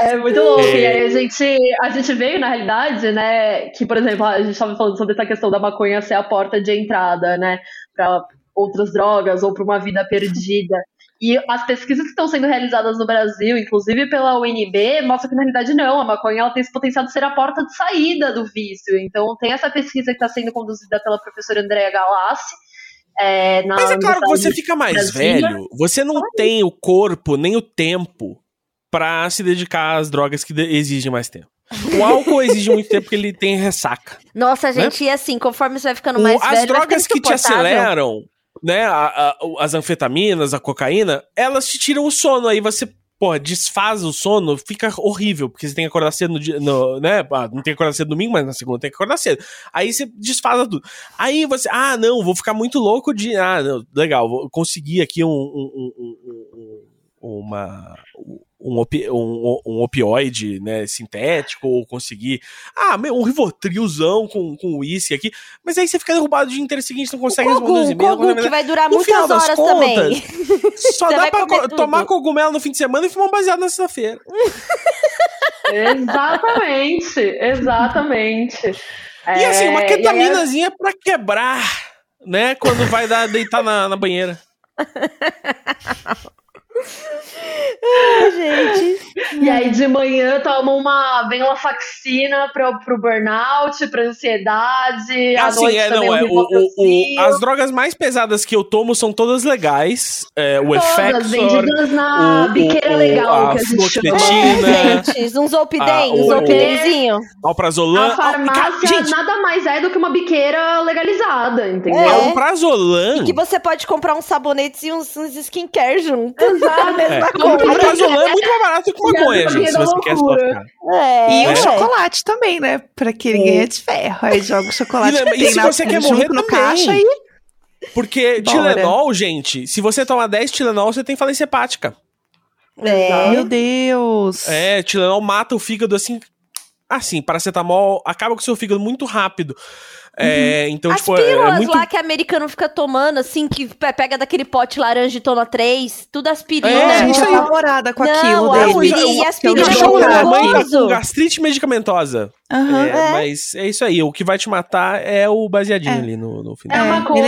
É muito louco. É. E aí a gente, a gente veio, na realidade, né, que, por exemplo, a gente estava falando sobre essa questão da maconha ser a porta de entrada, né, para outras drogas ou para uma vida perdida. E as pesquisas que estão sendo realizadas no Brasil, inclusive pela UNB, mostram que na realidade não, a maconha ela tem esse potencial de ser a porta de saída do vício. Então tem essa pesquisa que está sendo conduzida pela professora Andrea Galassi. É, na Mas é claro que você fica mais Brasília. velho, você não tem o corpo nem o tempo pra se dedicar às drogas que exigem mais tempo. O álcool exige muito tempo porque ele tem ressaca. Nossa, gente, e assim, conforme você vai ficando O- mais as velho, vai drogas que te aceleram, né, a- a- as anfetaminas, a cocaína, elas te tiram o sono, aí você, porra, desfaz o sono, fica horrível, porque você tem que acordar cedo no dia, no, né, ah, não tem que acordar cedo domingo, mas na segunda tem que acordar cedo. Aí você desfaz tudo. Aí você, ah, não, vou ficar muito louco de, ah, não, legal, vou conseguir aqui um- um- um- uma... Um, opi- um- um opioide, né, sintético, ou conseguir, ah, meu, um rivotrilzão com, com uísque aqui, mas aí você fica derrubado o dia inteiro seguinte, não consegue responder os Cogum, e-mails. Cogum, que vai durar No final muitas das horas também. Só Você dá pra co- tudo. tomar cogumelo no fim de semana e fumar um baseado na sexta-feira. Exatamente, exatamente. e assim, uma É, ketaminazinha pra quebrar, né? Quando vai dar, deitar na, na banheira. Ai, gente. E aí de manhã toma uma venlafaxina pro, pro burnout, pra ansiedade, Assim, é, não, um é. O, o- o- as drogas mais pesadas que eu tomo são todas legais. É, o Todas Effexor, vendidas na o- biqueira o- legal, a que a gente chama. É, um zolpidem, o- um zolpidenzinho. alprazolam. A farmácia gente, nada mais é do que uma biqueira legalizada, entendeu? É. alprazolam. Que você pode comprar uns sabonetes e uns, uns skincare É. é muito mais barato que maconha, E gente, se você quer loucura. só ficar. É, E o É. chocolate também, né? Pra que ninguém é de ferro. Aí joga o chocolate E que e tem se na, você quer morrer no também? caixa e Porque Bora. Tilenol, gente, se você tomar 10 Tilenol, você tem falência hepática. É. Meu Deus. É, Tilenol mata o fígado assim. Assim, paracetamol acaba com o seu fígado muito rápido. É, então, As tipo, é- é pílulas muito. lá que americano fica tomando, assim, que pe- pega daquele pote laranja e toma três, tudo aspirina. É, a gente é aí. apavorada com Não, aquilo a dele. aspirina- eu- e eu- aspirina eu é chamo muito minha mãe tá gastrite medicamentosa. Aham. É, É. Mas é isso aí. O que vai te matar é o baseadinho É. ali no, no É final. a É, maconha.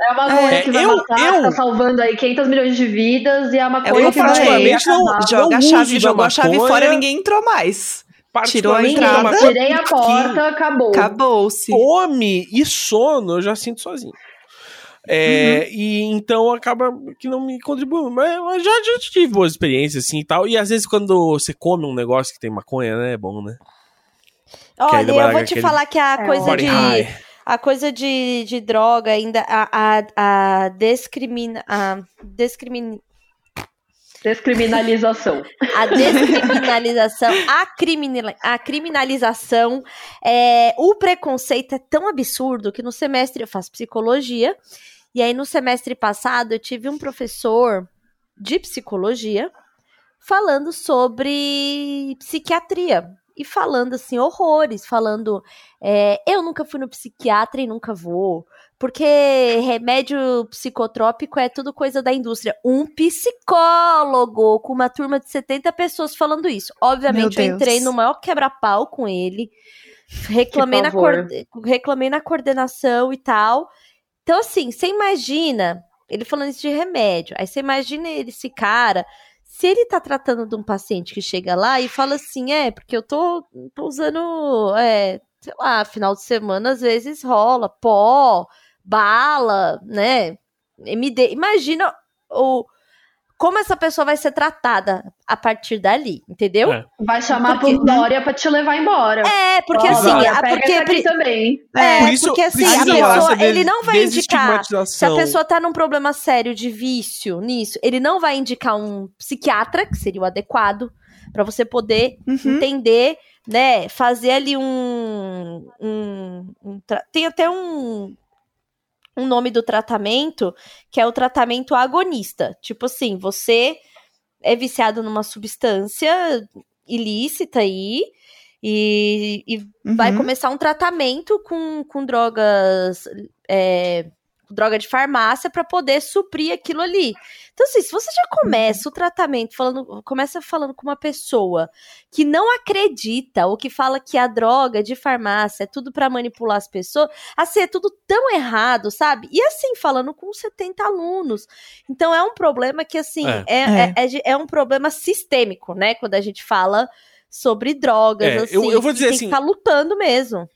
É a maconha É, que vai eu- matar, eu- tá salvando aí 500 milhões de vidas e a maconha É Eu que vai particularmente não- acabar. Joga a uso chave, jogou a chave fora ninguém entrou mais. Tirou a entrada. uma Tirei a porta, acabou. Acabou-se. Fome e sono eu já sinto sozinho. É, E então acaba que não me contribui. Mas, mas já, já tive boas experiências assim e tal. E às vezes quando você come um negócio que tem maconha, né? É bom, né? Olha, eu vou te aquele falar que a É, coisa de. high. A coisa de, de droga ainda. A, a, a discrimina. A discrimin, Descriminalização. a descriminalização, a, criminal, a criminalização, é, o preconceito é tão absurdo que no semestre eu faço psicologia, e aí no semestre passado eu tive um professor de psicologia falando sobre psiquiatria. E falando assim, horrores, falando, é, eu nunca fui no psiquiatra e nunca vou. Porque remédio psicotrópico é tudo coisa da indústria. Um psicólogo com uma turma de 70 pessoas falando isso. Obviamente, eu entrei no maior quebra-pau com ele. Reclamei na, pavor. coorde- reclamei na coordenação e tal. Então, assim, você imagina ele falando isso de remédio. Aí você imagina ele, esse cara. Se ele tá tratando de um paciente que chega lá e fala assim, é, porque eu tô, tô usando, é, sei lá, final de semana às vezes rola pó, bala, né? MD. Imagina o como essa pessoa vai ser tratada a partir dali, entendeu? É. Vai chamar Porque- por Dória pra te levar embora. É, porque assim, a- pega porque essa aqui também. é, Por isso porque assim, a pessoa, ele não vai indicar se a pessoa tá num problema sério de vício nisso, ele não vai indicar um psiquiatra, que seria o adequado, pra você poder Uhum. entender, né, fazer ali um, um- um tra- tem até um um nome do tratamento que é o tratamento agonista. Tipo assim, você é viciado numa substância ilícita aí e, e vai Uhum. começar um tratamento com, com drogas, é, droga de farmácia para poder suprir aquilo ali. Então, assim, se você já começa o tratamento falando, começa falando com uma pessoa que não acredita ou que fala que a droga de farmácia é tudo para manipular as pessoas, assim, é tudo tão errado, sabe? E assim, falando com 70 alunos. Então, é um problema que, assim, É. é, É. é, é é um problema sistêmico, né? Quando a gente fala sobre drogas, É, assim. eu- eu vou e dizer tem assim- que ficar lutando mesmo.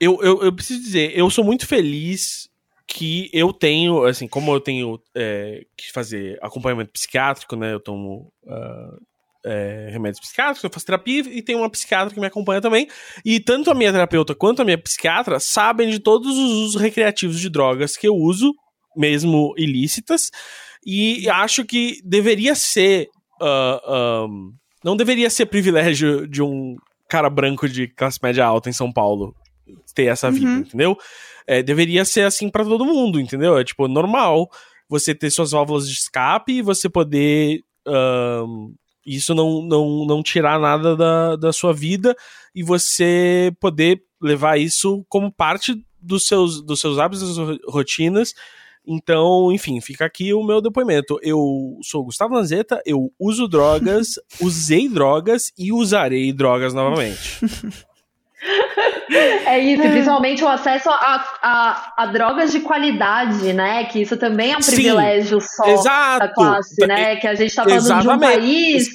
eu, eu, eu preciso dizer, eu sou muito feliz que eu tenho, assim, como eu tenho é, que fazer acompanhamento psiquiátrico, né? Eu tomo ah, é, remédios psiquiátricos, eu faço terapia e tem uma psiquiatra que me acompanha também. E tanto a minha terapeuta quanto a minha psiquiatra sabem de todos os usos recreativos de drogas que eu uso, mesmo ilícitas. E acho que deveria ser. ah, ah, não deveria ser privilégio de um cara branco de classe média alta em São Paulo ter essa vida, Uhum. entendeu? É, deveria ser assim pra todo mundo, entendeu? É tipo normal você ter suas válvulas de escape e você poder ahn, isso não, não, não tirar nada da, da sua vida e você poder levar isso como parte dos seus, dos seus hábitos, das suas rotinas. Então, enfim, fica aqui o meu depoimento. Eu sou Gustavo Lanzetta, eu uso drogas, usei drogas e usarei drogas novamente. É isso, e principalmente o acesso a, a, a drogas de qualidade, né? Que isso também é um Sim, privilégio só da Exato! classe, né? Que a gente tá falando de um Exatamente. país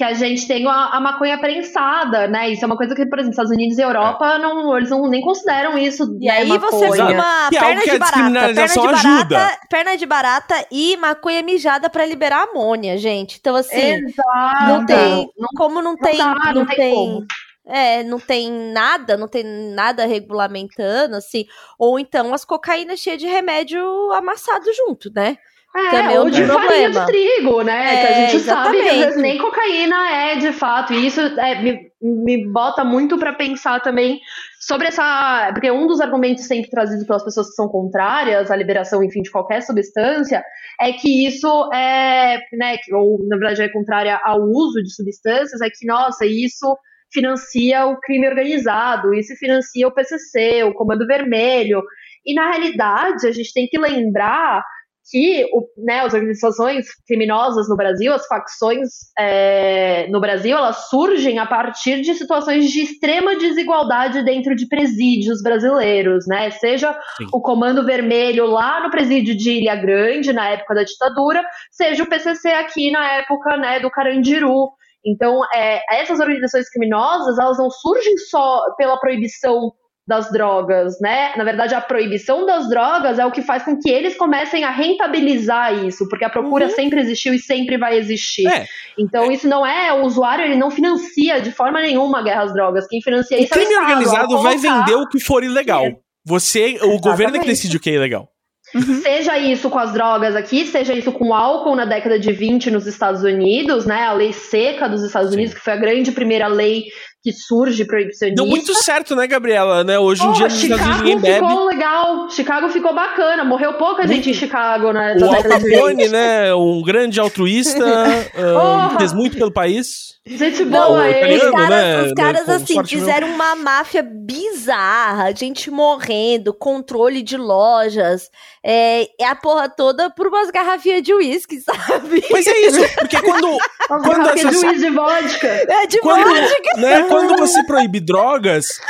que a gente tem a, a maconha prensada, né? Isso é uma coisa que, por exemplo, Estados Unidos e Europa, não, eles não, nem consideram isso E né, aí você maconha. fuma Que é algo perna que de barata, perna de barata, ajuda. perna de barata e maconha mijada pra liberar amônia, gente. Então assim, Exato. não tem, Não, como não não tem, dá, não, não tem tem, como. É, não tem nada, não tem nada regulamentando assim, ou então as cocaínas cheias de remédio amassado junto, né? É, Também é ou de farinha problema. de trigo, né? É, que a gente sabe que às exatamente. vezes nem cocaína é de fato. E isso é, me, me bota muito pra pensar também sobre essa. Porque um dos argumentos sempre trazidos pelas pessoas que são contrárias à liberação, enfim, de qualquer substância, é que isso é. Né, ou na verdade é contrária ao uso de substâncias, é que, nossa, isso financia o crime organizado, isso financia o PCC, o Comando Vermelho. E na realidade, a gente tem que lembrar que o, né, as organizações criminosas no Brasil, as facções é, no Brasil, elas surgem a partir de situações de extrema desigualdade dentro de presídios brasileiros, né? Seja Sim. o Comando Vermelho lá no presídio de Ilha Grande, na época da ditadura, seja o PCC aqui na época né, do Carandiru. Então, é, essas organizações criminosas, elas não surgem só pela proibição das drogas, né? Na verdade, a proibição das drogas é o que faz com que eles comecem a rentabilizar isso, porque a procura uhum. sempre existiu e sempre vai existir. É. Então, isso não é o usuário, ele não financia de forma nenhuma a guerra às drogas. Quem financia o isso é o crime organizado vai vender o que for ilegal. É. Você, o Exatamente. governo é que decide o que é ilegal. Uhum. Seja isso com as drogas aqui, seja isso com o álcool na década de 20 nos Estados Unidos, né? A lei seca dos Estados Sim. Unidos, que foi a grande primeira lei que surge proibicionista. Deu muito certo, né, Gabriela? Né? Hoje em dia nos Chicago Estados Unidos ninguém ficou legal. Chicago ficou bacana. Morreu pouca muito. gente em Chicago, né? O Al Capone, né? Um grande altruísta, uh, fez muito pelo país. Gente boa, ele. Os caras, né? os caras né? assim, fizeram uma máfia bizarra, gente morrendo, controle de lojas, é, é a porra toda por umas garrafinhas de uísque, sabe? Mas é isso, porque quando. quando essas... de uísque de vodka. É de quando, vodka. Né, quando você proíbe drogas,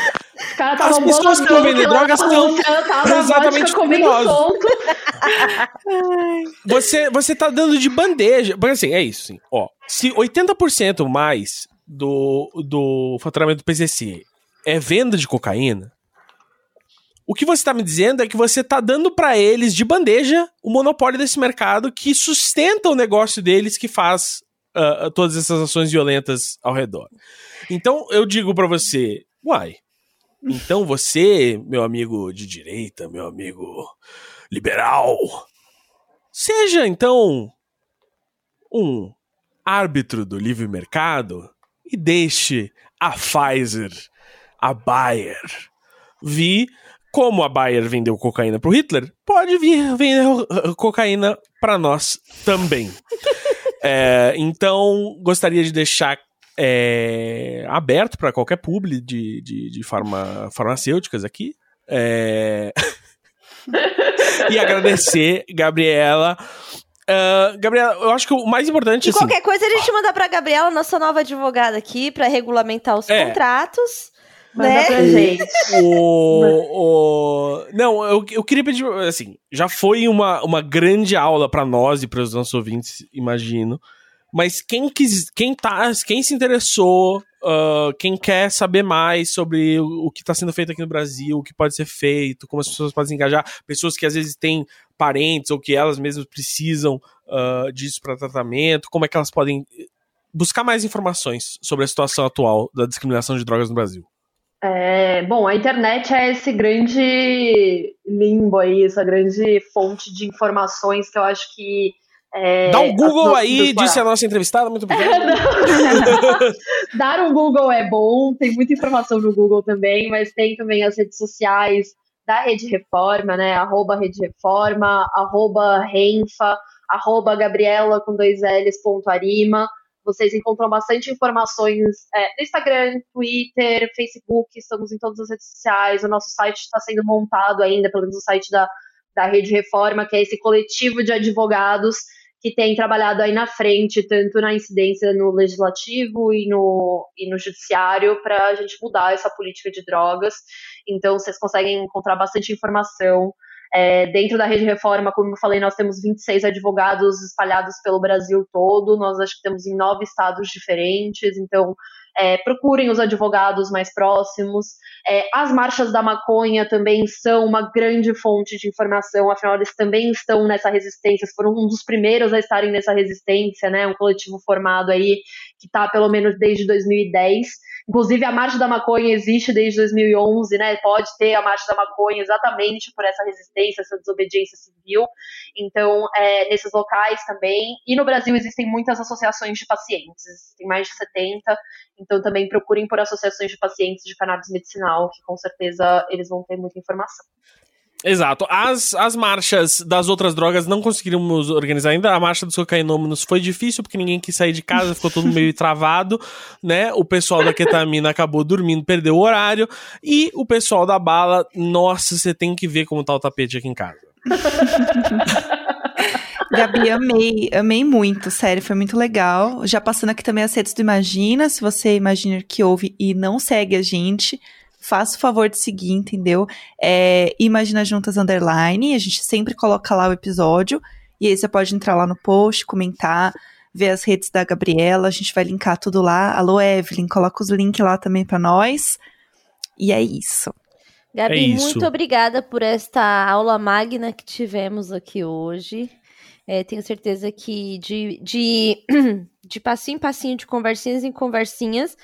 as pessoas que não vendem drogas estão exatamente criminosas. você, você tá dando de bandeja. Porque assim, é isso, sim. Ó, se 80% mais do, do faturamento do PCC é venda de cocaína, o que você está me dizendo é que você está dando para eles de bandeja o monopólio desse mercado que sustenta o negócio deles que faz uh, todas essas ações violentas ao redor. Então eu digo para você, uai, então você, meu amigo de direita, meu amigo liberal, seja então um árbitro do livre mercado e deixe a Pfizer, a Bayer, vir como a Bayer vendeu cocaína pro Hitler, pode vir vender cocaína para nós também. é, então, gostaria de deixar é, aberto para qualquer publi de, de, de farma, farmacêuticas aqui. É... e agradecer, Gabriela, Uh, Gabriela, eu acho que o mais importante. E assim, qualquer coisa a gente manda pra Gabriela, nossa nova advogada aqui, para regulamentar os é. contratos. Manda né? pra gente. O, o... Não, eu, eu queria pedir, assim, já foi uma, uma grande aula para nós e para os nossos ouvintes, imagino. Mas quem quis, quem tá, quem se interessou, uh, quem quer saber mais sobre o, o que está sendo feito aqui no Brasil, o que pode ser feito, como as pessoas podem se engajar, pessoas que às vezes têm parentes ou que elas mesmas precisam uh, disso para tratamento, como é que elas podem buscar mais informações sobre a situação atual da discriminação de drogas no Brasil? É, bom, a internet é esse grande limbo aí, essa grande fonte de informações que eu acho que é, Dá um Google aí, disse a nossa entrevistada, muito obrigada. Dar um Google é bom, tem muita informação no Google também, mas tem também as redes sociais da Rede Reforma, né? Arroba Rede Reforma, arroba Renfa, arroba Gabriela com dois L's, ponto Arima. Vocês encontram bastante informações é, no Instagram, Twitter, Facebook, estamos em todas as redes sociais. O nosso site está sendo montado ainda, pelo menos o site da, da Rede Reforma, que é esse coletivo de advogados que tem trabalhado aí na frente, tanto na incidência no legislativo e no, e no judiciário, para a gente mudar essa política de drogas. Então, vocês conseguem encontrar bastante informação. É, dentro da rede reforma, como eu falei, nós temos 26 advogados espalhados pelo Brasil todo, nós acho que temos em nove estados diferentes, então é, procurem os advogados mais próximos. É, as marchas da maconha também são uma grande fonte de informação, afinal, eles também estão nessa resistência, foram um dos primeiros a estarem nessa resistência, né? Um coletivo formado aí que está pelo menos desde 2010. Inclusive, a Marcha da Maconha existe desde 2011, né? Pode ter a Marcha da Maconha exatamente por essa resistência, essa desobediência civil. Então, é, nesses locais também. E no Brasil existem muitas associações de pacientes, tem mais de 70. Então, também procurem por associações de pacientes de cannabis medicinal, que com certeza eles vão ter muita informação. Exato. As, as marchas das outras drogas não conseguimos organizar ainda. A marcha dos cocainômanos foi difícil porque ninguém quis sair de casa, ficou todo meio travado, né? O pessoal da ketamina acabou dormindo, perdeu o horário. E o pessoal da bala, nossa, você tem que ver como tá o tapete aqui em casa. Gabi, amei, amei muito, sério, foi muito legal. Já passando aqui também as redes do Imagina, se você imagina que ouve e não segue a gente, faça o favor de seguir, entendeu? É, Imagina Juntas Underline, a gente sempre coloca lá o episódio, e aí você pode entrar lá no post, comentar, ver as redes da Gabriela, a gente vai linkar tudo lá. Alô, Evelyn, coloca os links lá também para nós. E é isso. Gabi, É isso. muito obrigada por esta aula magna que tivemos aqui hoje. É, tenho certeza que de, de, de passinho em passinho, de conversinhas em conversinhas,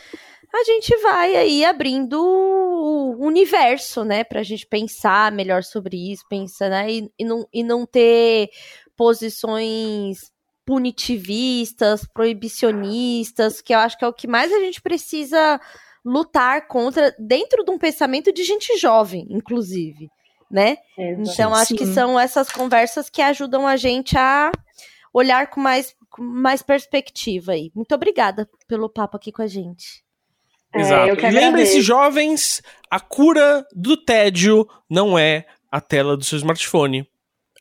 a gente vai aí abrindo o universo, né? Pra gente pensar melhor sobre isso, pensar, né? E, e, não, e não ter posições punitivistas, proibicionistas, que eu acho que é o que mais a gente precisa lutar contra dentro de um pensamento de gente jovem, inclusive, né? Então acho que são essas conversas que ajudam a gente a olhar com mais, com mais perspectiva aí. Muito obrigada pelo papo aqui com a gente. É, Exato. lembrem-se, jovens, a cura do tédio não é a tela do seu smartphone.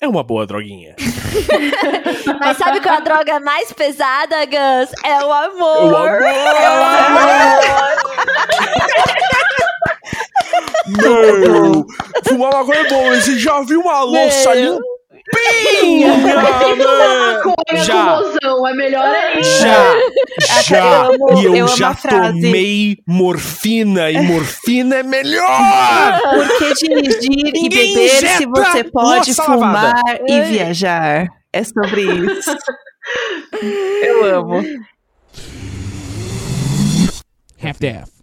É uma boa droguinha. Mas sabe qual é a droga mais pesada, Gus? É o amor. O amor! Meu! Fumar maconha é bom, você já viu uma louça limpinha, meu? Maconha Já. com mozão, é melhor ainda. Já! Já! Eu e eu, eu já tomei morfina, e morfina é melhor! Por que dirigir e beber se você pode fumar lavada? e viajar? É sobre isso. eu amo. Half-Death.